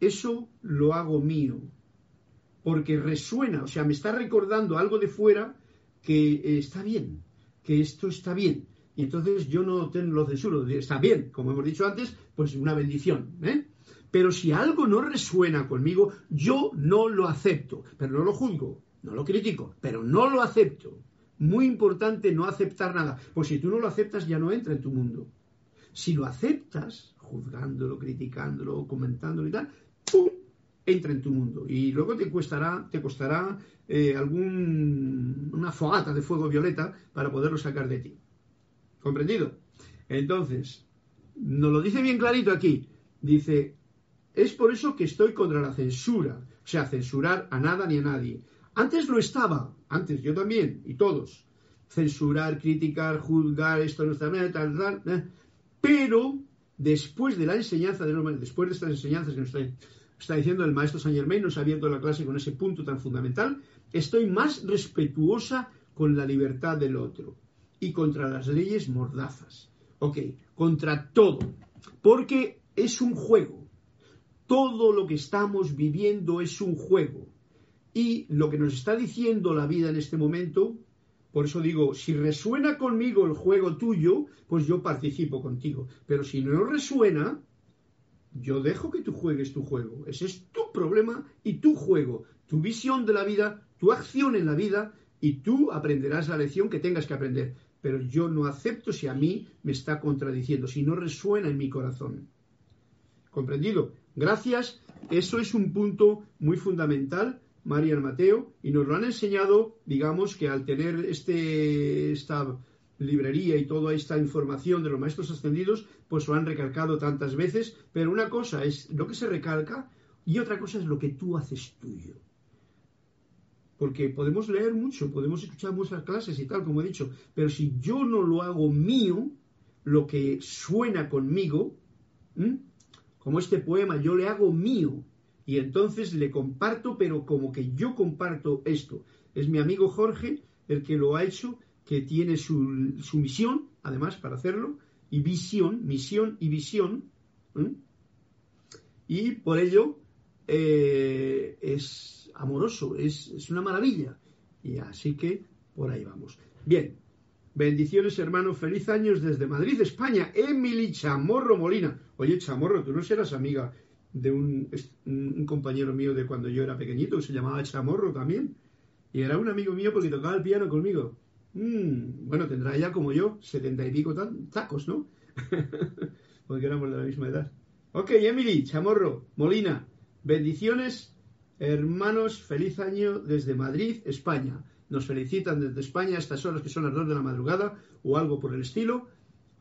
eso lo hago mío porque resuena, o sea, me está recordando algo de fuera que eh, está bien. que esto está bien. Y entonces yo no lo censuro, está bien, como hemos dicho antes, pues una bendición. ¿eh? Pero si algo no resuena conmigo, yo no lo acepto, pero no lo juzgo, no lo critico, pero no lo acepto. Muy importante no aceptar nada, pues si tú no lo aceptas ya no entra en tu mundo. Si lo aceptas, juzgándolo, criticándolo, comentándolo y tal, ¡pum! entra en tu mundo. Y luego te costará, te costará eh, una fogata de fuego violeta para poderlo sacar de ti. ¿Comprendido? Entonces, nos lo dice bien clarito aquí. Dice, es por eso que estoy contra la censura. O sea, censurar a nada ni a nadie. Antes lo estaba, antes yo también, y todos. Censurar, criticar, juzgar, esto no está bien, tal, tal. Pero después de la enseñanza de después de estas enseñanzas que nos está, diciendo el maestro Saint Germain, nos ha abierto la clase con ese punto tan fundamental, estoy más respetuosa con la libertad del otro y contra las leyes mordazas. Ok, contra todo. Porque es un juego. Todo lo que estamos viviendo es un juego. Y lo que nos está diciendo la vida en este momento, por eso digo, si resuena conmigo el juego tuyo, pues yo participo contigo. Pero si no resuena, yo dejo que tú juegues tu juego. Ese es tu problema y tu juego, tu visión de la vida, tu acción en la vida y tú aprenderás la lección que tengas que aprender pero yo no acepto si a mí me está contradiciendo, si no resuena en mi corazón. ¿Comprendido? Gracias. Eso es un punto muy fundamental, María Mateo, y nos lo han enseñado, digamos, que al tener este, esta librería y toda esta información de los maestros ascendidos, pues lo han recalcado tantas veces, pero una cosa es lo que se recalca y otra cosa es lo que tú haces tuyo. Porque podemos leer mucho, podemos escuchar muchas clases y tal, como he dicho, pero si yo no lo hago mío, lo que suena conmigo, como este poema, yo le hago mío, y entonces le comparto, pero como que yo comparto esto. Es mi amigo Jorge el que lo ha hecho, que tiene su, misión, además, para hacerlo, y visión, misión y visión, y por ello eh, es amoroso, es, una maravilla. Y así que por ahí vamos. Bien, bendiciones hermano, feliz años desde Madrid, España. Emily Chamorro Molina. Oye, Chamorro, tú no serás amiga de un, compañero mío de cuando yo era pequeñito, que se llamaba Chamorro también. Y era un amigo mío porque tocaba el piano conmigo. Mm, bueno, tendrá ya como yo, setenta y pico tacos, ¿no? porque éramos de la misma edad. Ok, Emily, Chamorro, Molina, bendiciones Hermanos, feliz año desde Madrid, España. Nos felicitan desde España a estas horas que son las 2 de la madrugada o algo por el estilo.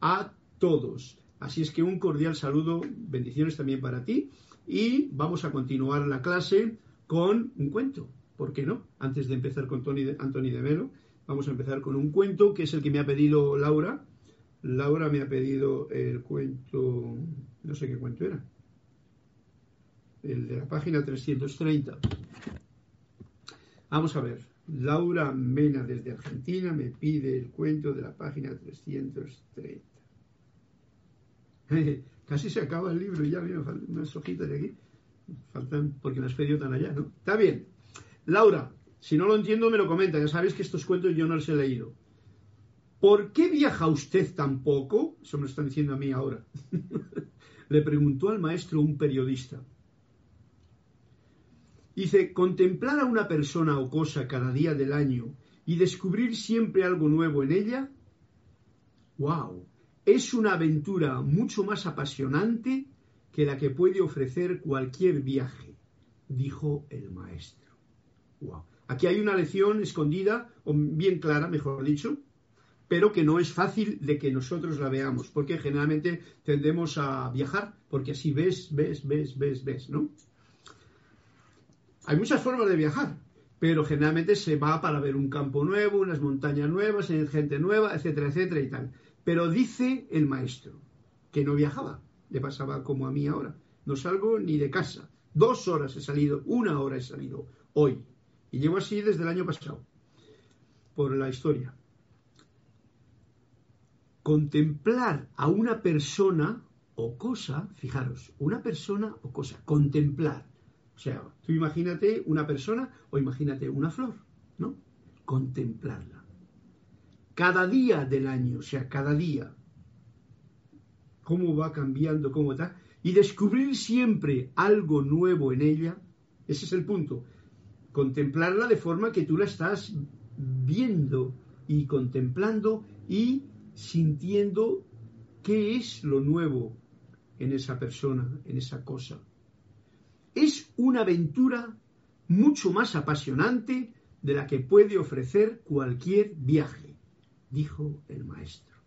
A todos. Así es que un cordial saludo, bendiciones también para ti. Y vamos a continuar la clase con un cuento. ¿Por qué no? Antes de empezar con Tony de, Anthony de Melo, vamos a empezar con un cuento que es el que me ha pedido Laura. Laura me ha pedido el cuento, no sé qué cuento era el de la página 330. Vamos a ver. Laura Mena desde Argentina me pide el cuento de la página 330. Casi se acaba el libro ya faltan unas hojitas de aquí. Faltan porque las pedido tan allá, ¿no? Está bien. Laura, si no lo entiendo me lo comenta. Ya sabéis que estos cuentos yo no los he leído. ¿Por qué viaja usted tan poco? Eso me lo están diciendo a mí ahora. Le preguntó al maestro un periodista. Dice, contemplar a una persona o cosa cada día del año y descubrir siempre algo nuevo en ella, wow, es una aventura mucho más apasionante que la que puede ofrecer cualquier viaje, dijo el maestro. Wow. Aquí hay una lección escondida, o bien clara, mejor dicho, pero que no es fácil de que nosotros la veamos, porque generalmente tendemos a viajar, porque así ves, ves, ves, ves, ves, ¿no? Hay muchas formas de viajar, pero generalmente se va para ver un campo nuevo, unas montañas nuevas, gente nueva, etcétera, etcétera y tal. Pero dice el maestro que no viajaba, le pasaba como a mí ahora. No salgo ni de casa. Dos horas he salido, una hora he salido hoy. Y llevo así desde el año pasado, por la historia. Contemplar a una persona o cosa, fijaros, una persona o cosa, contemplar o sea, tú imagínate una persona o imagínate una flor, ¿no? Contemplarla. cada día del año, o sea, cada día. Cómo va cambiando, cómo está. Y descubrir siempre algo nuevo en ella. Ese es el punto. Contemplarla de forma que tú la estás viendo y contemplando y sintiendo qué es lo nuevo en esa persona, en esa cosa. Es una aventura mucho más apasionante de la que puede ofrecer cualquier viaje, dijo el maestro.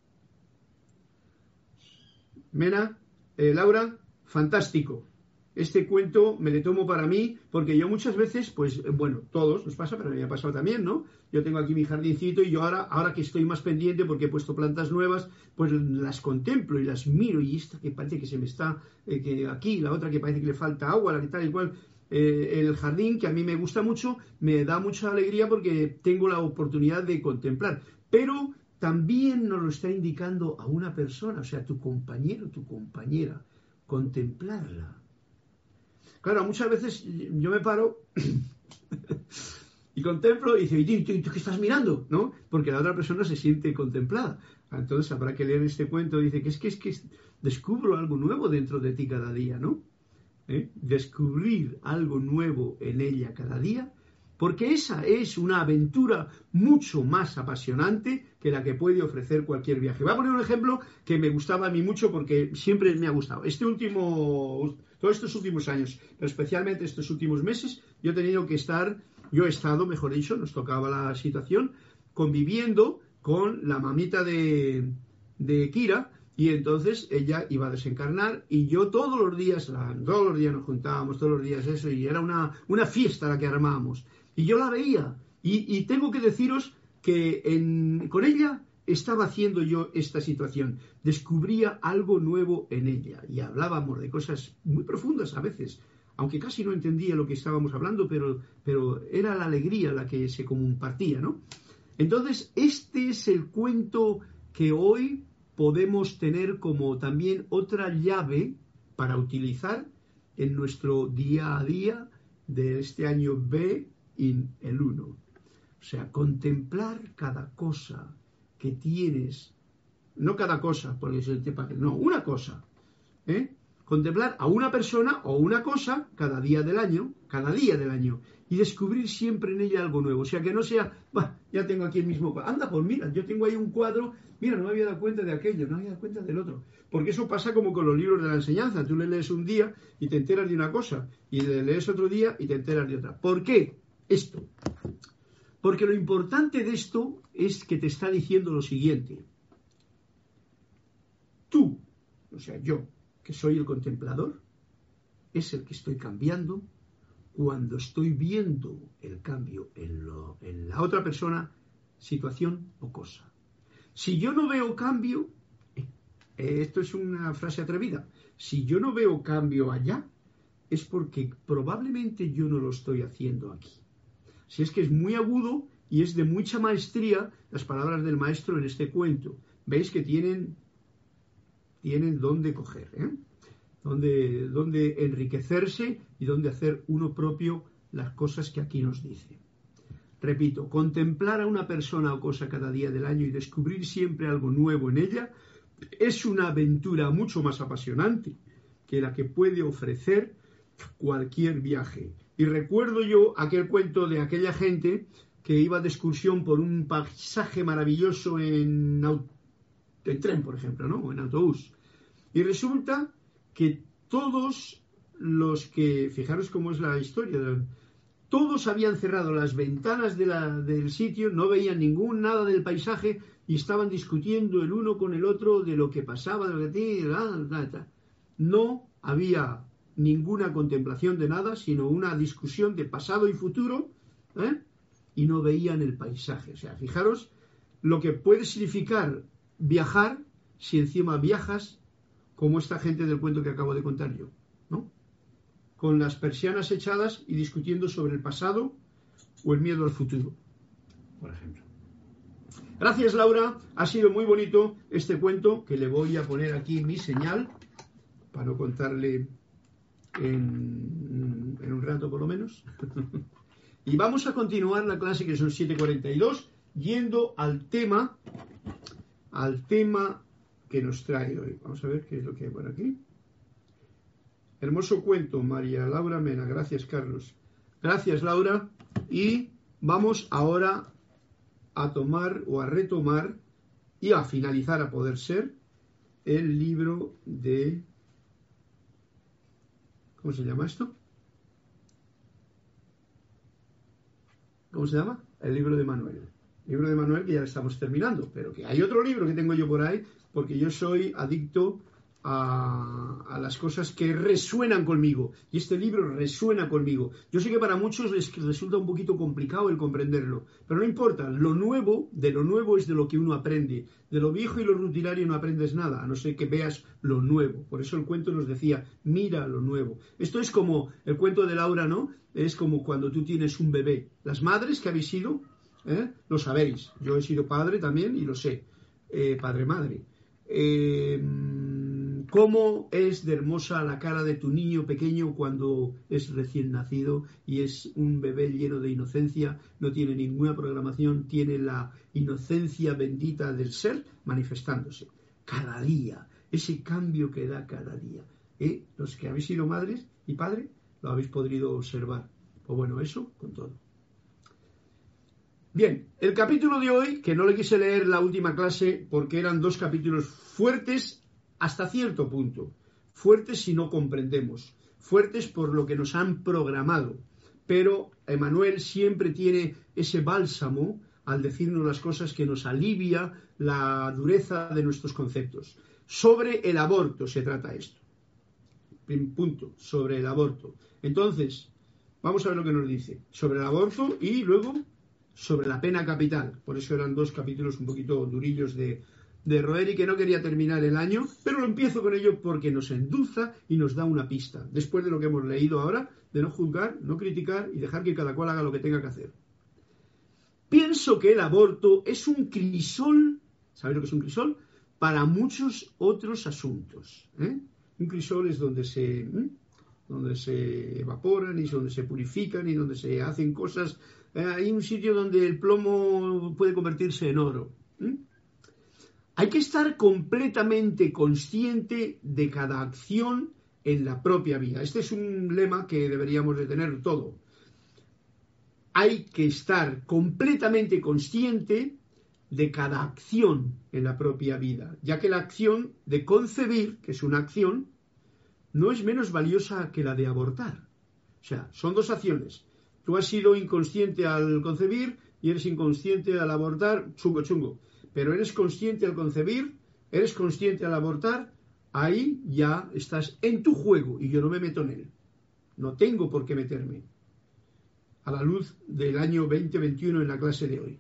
Mena, eh, Laura, fantástico. Este cuento me le tomo para mí porque yo muchas veces, pues bueno, todos nos pasa, pero me ha pasado también, ¿no? Yo tengo aquí mi jardincito y yo ahora, ahora que estoy más pendiente porque he puesto plantas nuevas, pues las contemplo y las miro y esta que parece que se me está, eh, que aquí, la otra que parece que le falta agua, la que tal y cual. Eh, el jardín, que a mí me gusta mucho, me da mucha alegría porque tengo la oportunidad de contemplar. Pero también nos lo está indicando a una persona, o sea, tu compañero, tu compañera, contemplarla. Claro, muchas veces yo me paro y contemplo y dice, ¿y tú, qué estás mirando? ¿No? Porque la otra persona se siente contemplada. Entonces habrá que leer este cuento, dice que es que es que descubro algo nuevo dentro de ti cada día, ¿no? ¿eh? descubrir algo nuevo en ella cada día, porque esa es una aventura mucho más apasionante que la que puede ofrecer cualquier viaje. Voy a poner un ejemplo que me gustaba a mí mucho porque siempre me ha gustado. Este último, todos estos últimos años, pero especialmente estos últimos meses, yo he tenido que estar, yo he estado, mejor dicho, nos tocaba la situación, conviviendo con la mamita de, de Kira, y entonces ella iba a desencarnar y yo todos los días, todos los días nos juntábamos, todos los días eso, y era una, una fiesta la que armábamos. Y yo la veía. Y, tengo que deciros que con ella estaba haciendo yo esta situación. Descubría algo nuevo en ella. Y hablábamos de cosas muy profundas a veces. Aunque casi no entendía lo que estábamos hablando, pero, pero era la alegría la que se compartía, ¿no? Entonces, este es el cuento que hoy podemos tener como también otra llave para utilizar en nuestro día a día de este año B en el 1. O sea, contemplar cada cosa que tienes, no cada cosa, porque se te no, una cosa. ¿eh? Contemplar a una persona o una cosa cada día del año, cada día del año, y descubrir siempre en ella algo nuevo. O sea, que no sea, ya tengo aquí el mismo cuadro. Anda, pues mira, yo tengo ahí un cuadro mira, no me había dado cuenta de aquello, no me había dado cuenta del otro. Porque eso pasa como con los libros de la enseñanza. Tú le lees un día y te enteras de una cosa, y le lees otro día y te enteras de otra. ¿Por qué esto? Porque lo importante de esto es que te está diciendo lo siguiente. Tú, o sea, yo, que soy el contemplador, es el que estoy cambiando cuando estoy viendo el cambio en, la otra persona, situación o cosa. Si yo no veo cambio, eh, esto es una frase atrevida, si yo no veo cambio allá, es porque probablemente yo no lo estoy haciendo aquí. Si es que es muy agudo y es de mucha maestría las palabras del maestro en este cuento. Veis que tienen, tienen dónde coger, ¿eh? Dónde, dónde enriquecerse y dónde hacer uno propio las cosas que aquí nos dice. Repito, contemplar a una persona o cosa cada día del año y descubrir siempre algo nuevo en ella es una aventura mucho más apasionante que la que puede ofrecer cualquier viaje. Y recuerdo yo aquel cuento de aquella gente que iba de excursión por un paisaje maravilloso en, en tren, por ejemplo, ¿no? O en autobús. Y resulta que todos los que, fijaros cómo es la historia, todos habían cerrado las ventanas del sitio, no veían ningún nada del paisaje y estaban discutiendo el uno con el otro de lo que pasaba, de lo que No había ninguna contemplación de nada, sino una discusión de pasado y futuro, ¿eh? y no veían el paisaje. O sea, fijaros lo que puede significar viajar si encima viajas como esta gente del cuento que acabo de contar yo, ¿no? con las persianas echadas y discutiendo sobre el pasado o el miedo al futuro, por ejemplo. Gracias Laura, ha sido muy bonito este cuento que le voy a poner aquí mi señal para no contarle en, un rato por lo menos. y vamos a continuar la clase que son 7.42 yendo al tema, al tema que nos trae hoy. Vamos a ver qué es lo que hay por aquí. Hermoso cuento, María Laura Mena. Gracias, Carlos. Gracias, Laura. Y vamos ahora a tomar o a retomar y a finalizar a poder ser el libro de... ¿Cómo se llama esto? ¿Cómo se llama? El libro de Manuel. El libro de Manuel que ya estamos terminando, pero que hay otro libro que tengo yo por ahí, porque yo soy adicto a, las cosas que resuenan conmigo. Y este libro resuena conmigo. Yo sé que para muchos les resulta un poquito complicado el comprenderlo, pero no importa. Lo nuevo, de lo nuevo es de lo que uno aprende. De lo viejo y lo rutinario no aprendes nada, a no ser que veas lo nuevo. Por eso el cuento nos decía, mira lo nuevo. Esto es como el cuento de Laura, ¿no? Es como cuando tú tienes un bebé. Las madres que habéis sido, ¿eh? lo sabéis. Yo he sido padre también y lo sé. Eh, padre-madre. Eh, cómo es de hermosa la cara de tu niño pequeño cuando es recién nacido y es un bebé lleno de inocencia, no tiene ninguna programación, tiene la inocencia bendita del ser manifestándose. Cada día, ese cambio que da cada día. ¿Eh? Los que habéis sido madres y padres lo habéis podido observar. Pues bueno, eso con todo. Bien, el capítulo de hoy, que no le quise leer la última clase porque eran dos capítulos fuertes hasta cierto punto, fuertes si no comprendemos, fuertes por lo que nos han programado. Pero Emanuel siempre tiene ese bálsamo al decirnos las cosas que nos alivia la dureza de nuestros conceptos. Sobre el aborto se trata esto. Punto, sobre el aborto. Entonces, vamos a ver lo que nos dice. Sobre el aborto y luego sobre la pena capital. Por eso eran dos capítulos un poquito durillos de, de roer y que no quería terminar el año, pero lo empiezo con ello porque nos endulza y nos da una pista, después de lo que hemos leído ahora, de no juzgar, no criticar y dejar que cada cual haga lo que tenga que hacer. Pienso que el aborto es un crisol, ¿sabéis lo que es un crisol? Para muchos otros asuntos. ¿eh? Un crisol es donde se, donde se evaporan y donde se purifican y donde se hacen cosas. Eh, hay un sitio donde el plomo puede convertirse en oro. Hay que estar completamente consciente de cada acción en la propia vida. Este es un lema que deberíamos de tener todo. Hay que estar completamente consciente de cada acción en la propia vida, ya que la acción de concebir, que es una acción, no es menos valiosa que la de abortar. O sea, son dos acciones. Tú has sido inconsciente al concebir y eres inconsciente al abortar, chungo, chungo pero eres consciente al concebir, eres consciente al abortar, ahí ya estás en tu juego y yo no me meto en él. No tengo por qué meterme. A la luz del año 2021 en la clase de hoy.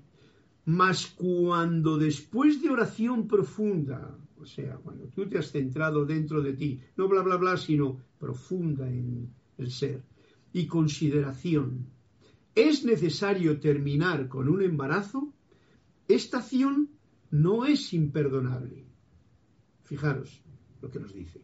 Mas cuando después de oración profunda, o sea, cuando tú te has centrado dentro de ti, no bla bla bla, sino profunda en el ser, y consideración, es necesario terminar con un embarazo, esta acción no es imperdonable. Fijaros lo que nos dice.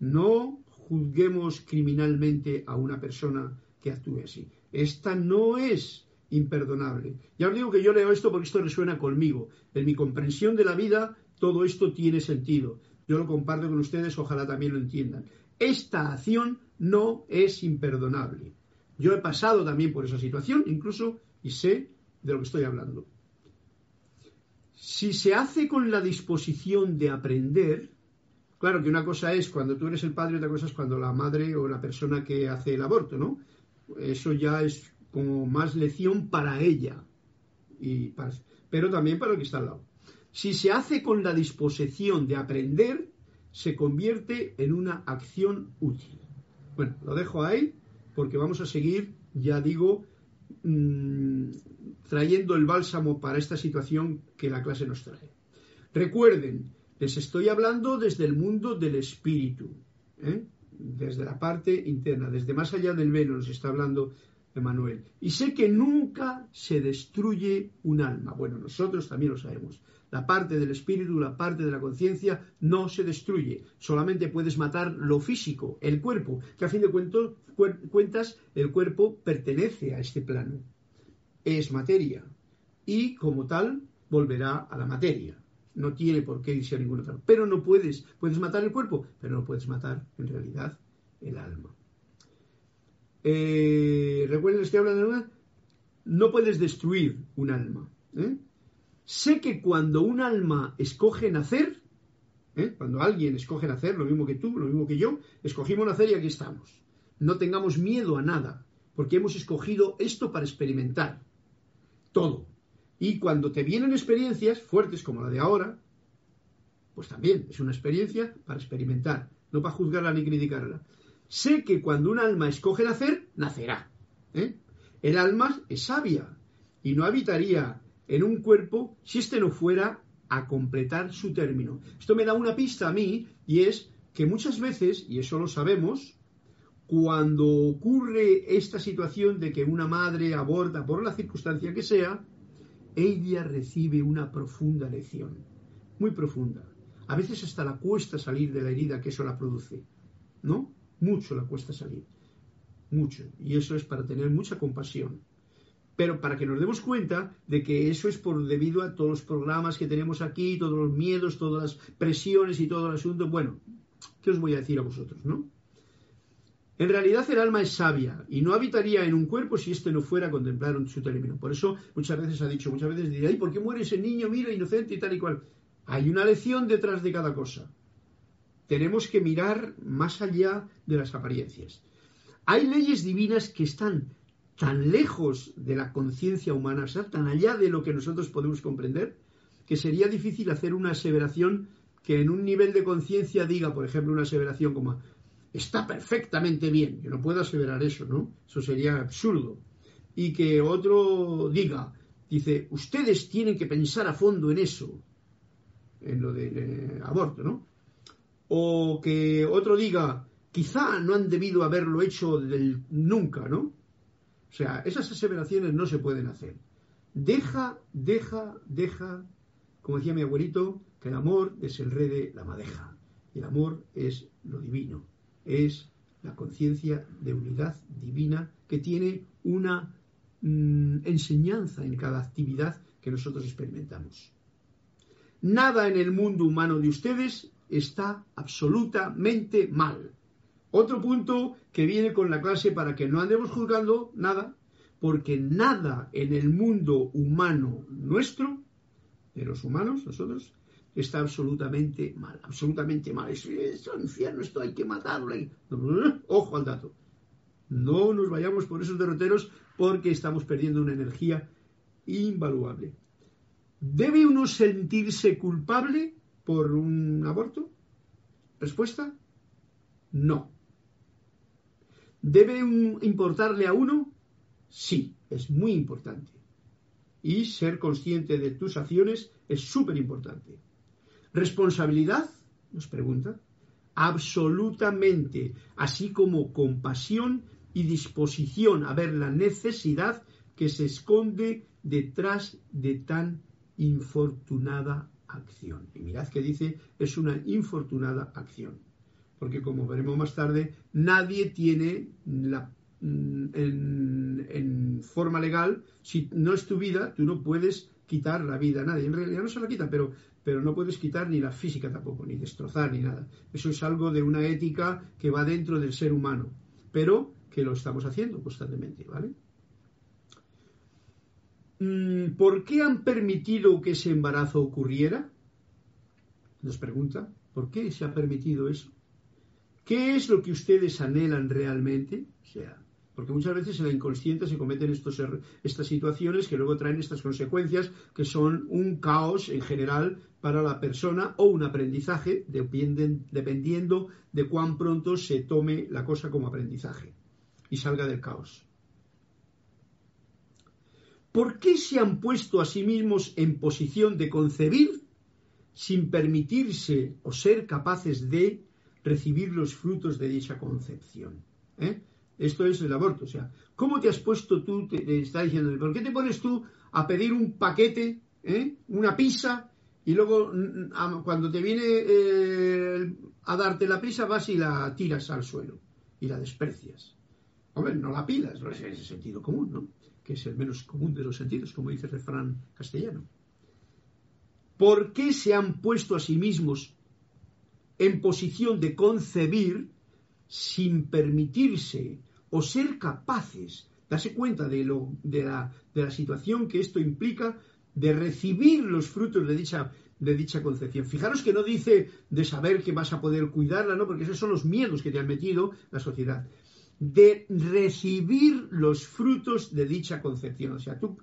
No juzguemos criminalmente a una persona que actúe así. Esta no es imperdonable. Ya os digo que yo leo esto porque esto resuena conmigo. En mi comprensión de la vida, todo esto tiene sentido. Yo lo comparto con ustedes, ojalá también lo entiendan. Esta acción no es imperdonable. Yo he pasado también por esa situación, incluso, y sé de lo que estoy hablando. Si se hace con la disposición de aprender, claro que una cosa es cuando tú eres el padre otra cosa es cuando la madre o la persona que hace el aborto, ¿no? Eso ya es como más lección para ella, y pero también para el que está al lado. Si se hace con la disposición de aprender, se convierte en una acción útil. Bueno, lo dejo ahí porque vamos a seguir, ya digo, Mm, trayendo el bálsamo para esta situación que la clase nos trae. Recuerden, les estoy hablando desde el mundo del espíritu, ¿eh? desde la parte interna, desde más allá del velo nos está hablando Emanuel. Y sé que nunca se destruye un alma. Bueno, nosotros también lo sabemos. La parte del espíritu, la parte de la conciencia no se destruye. Solamente puedes matar lo físico, el cuerpo, que a fin de cuentas el cuerpo pertenece a este plano. Es materia. y como tal volverá a la materia. No tiene por qué irse a ningún otro. Pero no puedes, puedes matar el cuerpo, pero no puedes matar en realidad el alma. Eh, Recuerden, estoy hablando de una. No puedes destruir un alma. ¿eh? Sé que cuando un alma escoge nacer, ¿eh? cuando alguien escoge nacer, lo mismo que tú, lo mismo que yo, escogimos nacer y aquí estamos. No tengamos miedo a nada, porque hemos escogido esto para experimentar todo. Y cuando te vienen experiencias fuertes como la de ahora, pues también es una experiencia para experimentar, no para juzgarla ni criticarla. Sé que cuando un alma escoge nacer, nacerá. ¿eh? El alma es sabia y no habitaría en un cuerpo si éste no fuera a completar su término. Esto me da una pista a mí y es que muchas veces, y eso lo sabemos, cuando ocurre esta situación de que una madre aborta por la circunstancia que sea, ella recibe una profunda lección, muy profunda. A veces hasta la cuesta salir de la herida que eso la produce, ¿no? Mucho la cuesta salir, mucho. Y eso es para tener mucha compasión. Pero para que nos demos cuenta de que eso es por debido a todos los programas que tenemos aquí, todos los miedos, todas las presiones y todo el asunto. Bueno, ¿qué os voy a decir a vosotros, no? En realidad el alma es sabia y no habitaría en un cuerpo si éste no fuera a contemplar su término. Por eso muchas veces ha dicho, muchas veces dirá, ¿y por qué muere ese niño, mira, inocente y tal y cual? Hay una lección detrás de cada cosa. Tenemos que mirar más allá de las apariencias. Hay leyes divinas que están tan lejos de la conciencia humana, o tan allá de lo que nosotros podemos comprender, que sería difícil hacer una aseveración que en un nivel de conciencia diga, por ejemplo, una aseveración como está perfectamente bien. Yo no puedo aseverar eso, ¿no? Eso sería absurdo. Y que otro diga, dice, ustedes tienen que pensar a fondo en eso, en lo del eh, aborto, ¿no? O que otro diga, quizá no han debido haberlo hecho del, nunca, ¿no? O sea, esas aseveraciones no se pueden hacer. Deja, deja, deja, como decía mi abuelito, que el amor desenrede la madeja. Y el amor es lo divino es la conciencia de unidad divina que tiene una mm, enseñanza en cada actividad que nosotros experimentamos. Nada en el mundo humano de ustedes está absolutamente mal. Otro punto que viene con la clase para que no andemos juzgando nada, porque nada en el mundo humano nuestro, de los humanos, nosotros, está absolutamente mal, absolutamente mal. Es, es infierno, esto hay que matarlo. Ojo al dato. No nos vayamos por esos derroteros porque estamos perdiendo una energía invaluable. ¿Debe uno sentirse culpable por un aborto? Respuesta, no. ¿Debe importarle a uno? Sí, es muy importante. Y ser consciente de tus acciones es súper importante. ¿Responsabilidad? Nos pregunta. Absolutamente, así como compasión y disposición a ver la necesidad que se esconde detrás de tan infortunada acción. Y mirad que dice, es una infortunada acción. Porque como veremos más tarde, nadie tiene la, mm, en, en, forma legal, si no es tu vida, tú no puedes quitar la vida a nadie. En realidad no se la quita, pero pero no puedes quitar ni la física tampoco, ni destrozar, ni nada. Eso es algo de una ética que va dentro del ser humano, pero que lo estamos haciendo constantemente, ¿vale? Mm, ¿Por qué han permitido que ese embarazo ocurriera? Nos pregunta, ¿por qué se ha permitido eso? ¿Qué es lo que ustedes anhelan realmente? O sea, porque muchas veces en la inconsciente se cometen estos, er, estas situaciones que luego traen estas consecuencias que son un caos en general para la persona o un aprendizaje dependiendo de cuán pronto se tome la cosa como aprendizaje y salga del caos. ¿Por qué se han puesto a sí mismos en posición de concebir sin permitirse o ser capaces de recibir los frutos de dicha concepción? ¿Eh? Esto es el aborto. O sea, ¿cómo te has puesto tú? Está diciendo, ¿por qué te pones tú a pedir un paquete, eh, una pizza, y luego cuando te viene eh, a darte la pizza vas y la tiras al suelo y la desprecias? Hombre, no la pidas, no es ese sentido común, ¿no? que es el menos común de los sentidos, como dice el refrán castellano. ¿Por qué se han puesto a sí mismos en posición de concebir sin permitirse o ser capaces, darse cuenta de, lo, de, la, de la situación que esto implica, de recibir los frutos de dicha, de dicha concepción. Fijaros que no dice de saber que vas a poder cuidarla, ¿no? Porque esos son los miedos que te han metido la sociedad. De recibir los frutos de dicha concepción. O sea, tú,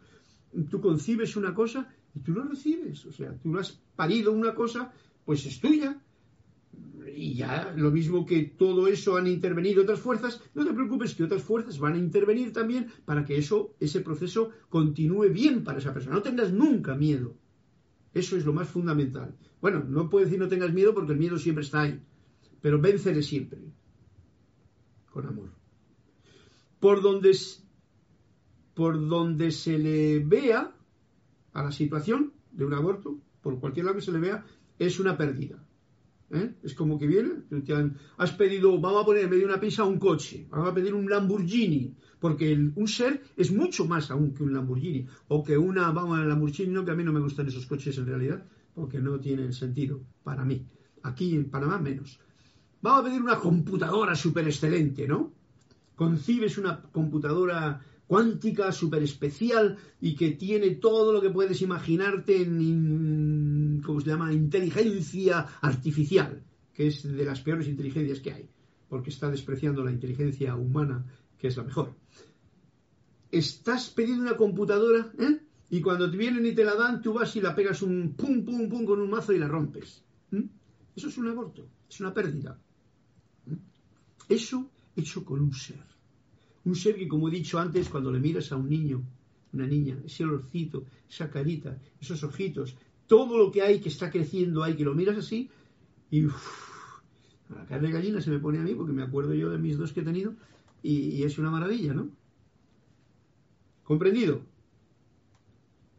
tú concibes una cosa y tú lo recibes. O sea, tú has parido una cosa, pues es tuya. Y ya, lo mismo que todo eso han intervenido otras fuerzas, no te preocupes que otras fuerzas van a intervenir también para que eso, ese proceso continúe bien para esa persona. No tengas nunca miedo. Eso es lo más fundamental. Bueno, no puedo decir no tengas miedo porque el miedo siempre está ahí, pero véncele siempre, con amor. Por donde, por donde se le vea a la situación de un aborto, por cualquier lado que se le vea, es una pérdida. ¿Eh? Es como que viene, has pedido, vamos a poner en medio de una pizza un coche, vamos a pedir un Lamborghini, porque un ser es mucho más aún que un Lamborghini, o que una, vamos a Lamborghini, no, que a mí no me gustan esos coches en realidad, porque no tienen sentido para mí. Aquí en Panamá menos. Vamos a pedir una computadora súper excelente, ¿no? Concibes una computadora cuántica, súper especial y que tiene todo lo que puedes imaginarte en, ¿cómo se llama?, inteligencia artificial, que es de las peores inteligencias que hay, porque está despreciando la inteligencia humana, que es la mejor. Estás pidiendo una computadora, ¿eh? Y cuando te vienen y te la dan, tú vas y la pegas un pum, pum, pum con un mazo y la rompes. Eso es un aborto, es una pérdida. Eso hecho con un ser. Un ser que, como he dicho antes, cuando le miras a un niño, una niña, ese olorcito, esa carita, esos ojitos, todo lo que hay que está creciendo ahí, que lo miras así y la carne de gallina se me pone a mí porque me acuerdo yo de mis dos que he tenido y, es una maravilla, ¿no? ¿Comprendido?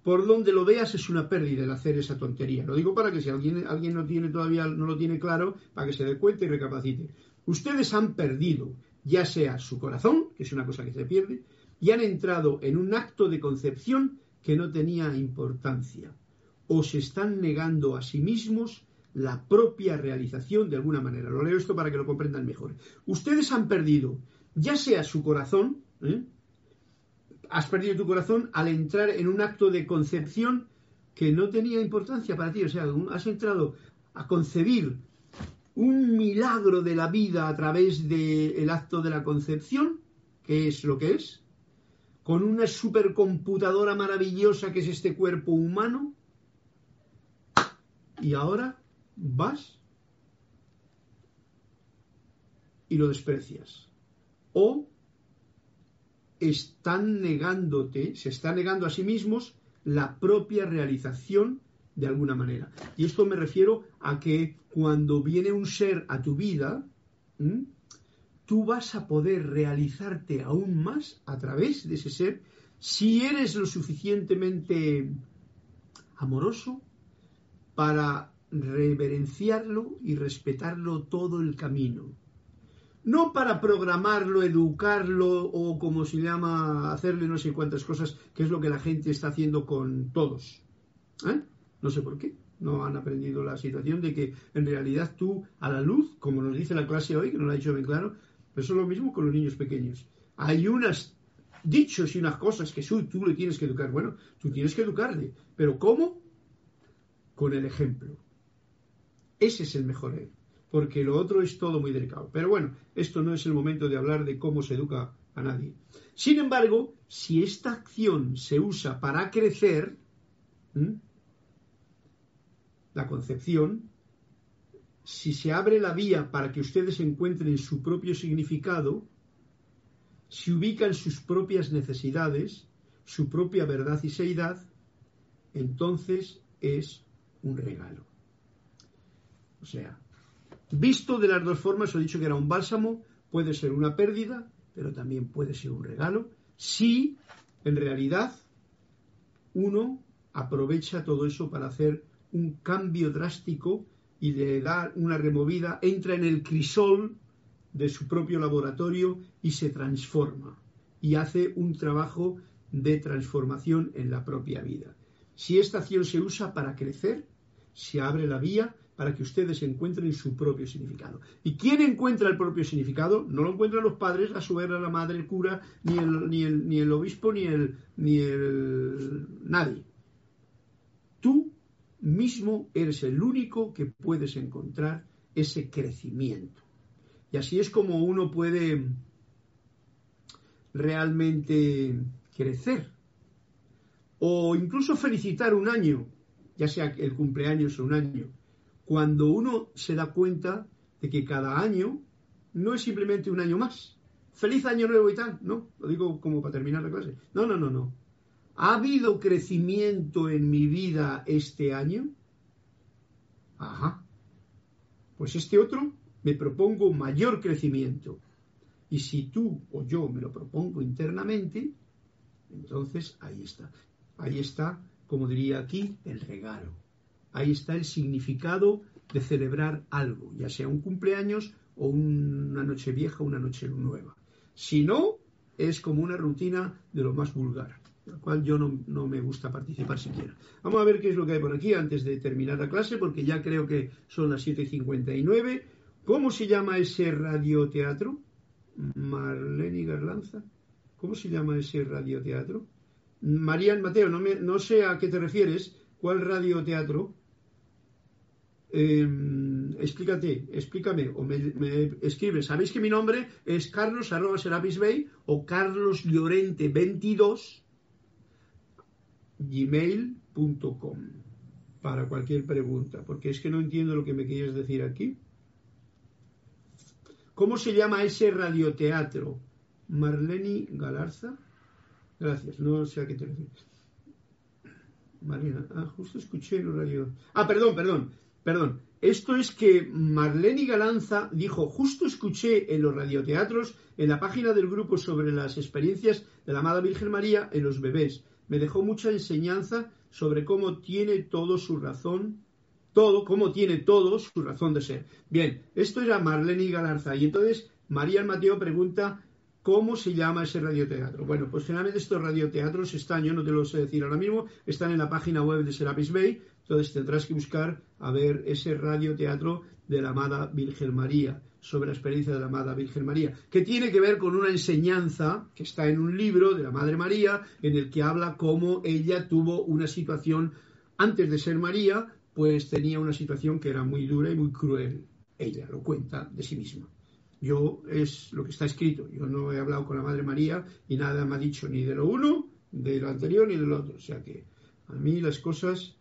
Por donde lo veas es una pérdida el hacer esa tontería. Lo digo para que si alguien, alguien no tiene todavía, no lo tiene claro, para que se dé cuenta y recapacite. Ustedes han perdido ya sea su corazón, que es una cosa que se pierde, y han entrado en un acto de concepción que no tenía importancia, o se están negando a sí mismos la propia realización de alguna manera. Lo leo esto para que lo comprendan mejor. Ustedes han perdido ya sea su corazón, ¿eh? has perdido tu corazón al entrar en un acto de concepción que no tenía importancia para ti, o sea, has entrado a concebir un milagro de la vida a través del acto de la concepción, que es lo que es, con una supercomputadora maravillosa que es este cuerpo humano, y ahora vas y lo desprecias. O están negándote, se está negando a sí mismos la propia realización de alguna manera. Y esto me refiero a que cuando viene un ser a tu vida, tú vas a poder realizarte aún más a través de ese ser si eres lo suficientemente amoroso para reverenciarlo y respetarlo todo el camino. No para programarlo, educarlo o como se llama, hacerle no sé cuántas cosas, que es lo que la gente está haciendo con todos. ¿Eh? No sé por qué. No han aprendido la situación de que en realidad tú, a la luz, como nos dice la clase hoy, que nos lo ha dicho bien claro, pero eso es lo mismo con los niños pequeños. Hay unos dichos y unas cosas que tú, le tienes que educar. Bueno, tú tienes que educarle. ¿Pero cómo? Con el ejemplo. Ese es el mejor él. Porque lo otro es todo muy delicado. Pero bueno, esto no es el momento de hablar de cómo se educa a nadie. Sin embargo, si esta acción se usa para crecer, la concepción, si se abre la vía para que ustedes encuentren su propio significado, si ubican sus propias necesidades, su propia verdad y seidad, entonces es un regalo. O sea, visto de las dos formas, he dicho que era un bálsamo, puede ser una pérdida, pero también puede ser un regalo, si en realidad uno aprovecha todo eso para hacer un cambio drástico y le da una removida, entra en el crisol de su propio laboratorio y se transforma y hace un trabajo de transformación en la propia vida. Si esta acción se usa para crecer, se abre la vía para que ustedes encuentren su propio significado. ¿Y quién encuentra el propio significado? No lo encuentran los padres, la suegra, la madre, el cura, ni el, ni el, ni el obispo, ni el, ni el nadie. Tú mismo eres el único que puedes encontrar ese crecimiento. Y así es como uno puede realmente crecer. O incluso felicitar un año, ya sea el cumpleaños o un año, cuando uno se da cuenta de que cada año no es simplemente un año más. Feliz año nuevo y tal, ¿no? Lo digo como para terminar la clase. No, no, no, no. ¿Ha habido crecimiento en mi vida este año? Ajá. Pues este otro me propongo mayor crecimiento. Y si tú o yo me lo propongo internamente, entonces ahí está. Ahí está, como diría aquí, el regalo. Ahí está el significado de celebrar algo, ya sea un cumpleaños o una noche vieja una noche nueva. Si no, es como una rutina de lo más vulgar, la cual yo no, no, me gusta participar siquiera. Vamos a ver qué es lo que hay por aquí antes de terminar la clase, porque ya creo que son las 7.59. ¿Cómo se llama ese radioteatro? Marlene Garlanza. ¿Cómo se llama ese radioteatro? Marían Mateo, no, me, no sé a qué te refieres. ¿Cuál radioteatro? Eh, explícate, explícame, o me, me, escribe. Sabéis que mi nombre es Carlos arroba Serapis o Carlos Llorente 22 gmail.com para cualquier pregunta, porque es que no entiendo lo que me quieres decir aquí. ¿Cómo se llama ese radioteatro? Marleni Galarza. Gracias, no sé a qué te refieres. Marina, ah, justo escuché el radio. Ah, perdón, perdón, perdón. Esto es que Marlene Galanza dijo, justo escuché en los radioteatros, en la página del grupo sobre las experiencias de la amada Virgen María en los bebés. Me dejó mucha enseñanza sobre cómo tiene todo su razón todo, como tiene todo su razón de ser. Bien, esto era Marlene Galarza. Y entonces María Mateo pregunta cómo se llama ese radioteatro. Bueno, pues finalmente estos radioteatros están, yo no te lo sé decir ahora mismo, están en la página web de Serapis Bay. Entonces tendrás que buscar a ver ese radioteatro de la amada Virgen María, sobre la experiencia de la amada Virgen María, que tiene que ver con una enseñanza que está en un libro de la Madre María, en el que habla cómo ella tuvo una situación antes de ser María, pues tenía una situación que era muy dura y muy cruel. Ella lo cuenta de sí misma. Yo es lo que está escrito. Yo no he hablado con la Madre María y nada me ha dicho ni de lo uno, de lo anterior ni de lo otro. O sea que a mí las cosas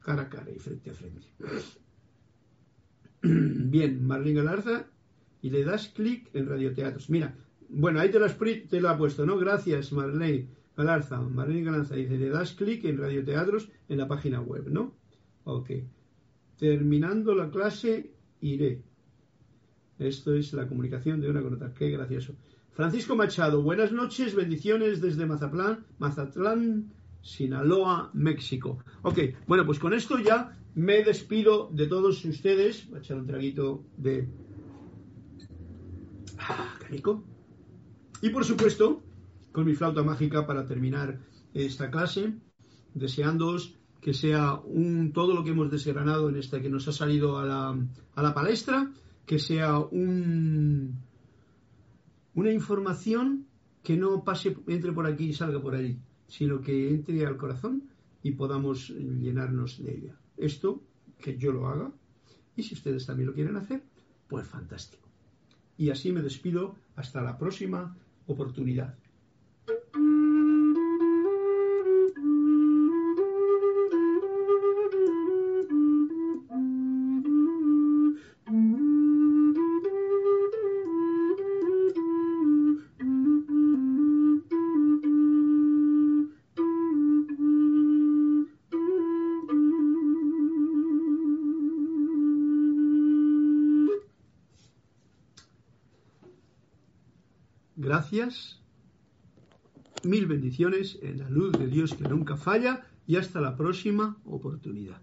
cara a cara y frente a frente. Bien, Marlene Galarza, y le das clic en radioteatros. Mira, bueno, ahí te lo, te ha puesto, ¿no? Gracias, Marlene. Galarza, Marlene Galarza dice, le das clic en radioteatros en la página web, ¿no? Ok. Terminando la clase, iré. Esto es la comunicación de una con otra. Qué gracioso. Francisco Machado, buenas noches, bendiciones desde Mazatlán, Mazatlán, Sinaloa, México. Ok, bueno, pues con esto ya me despido de todos ustedes. Voy a echar un traguito de... Ah, qué rico. Y por supuesto, con mi flauta mágica para terminar esta clase, deseándoos que sea un, todo lo que hemos desgranado en esta que nos ha salido a la, a la palestra, que sea un, una información que no pase, entre por aquí y salga por allí, sino que entre al corazón y podamos llenarnos de ella. Esto, que yo lo haga, y si ustedes también lo quieren hacer, pues fantástico. Y así me despido hasta la próxima oportunidad. Mil bendiciones en la luz de Dios que nunca falla y hasta la próxima oportunidad.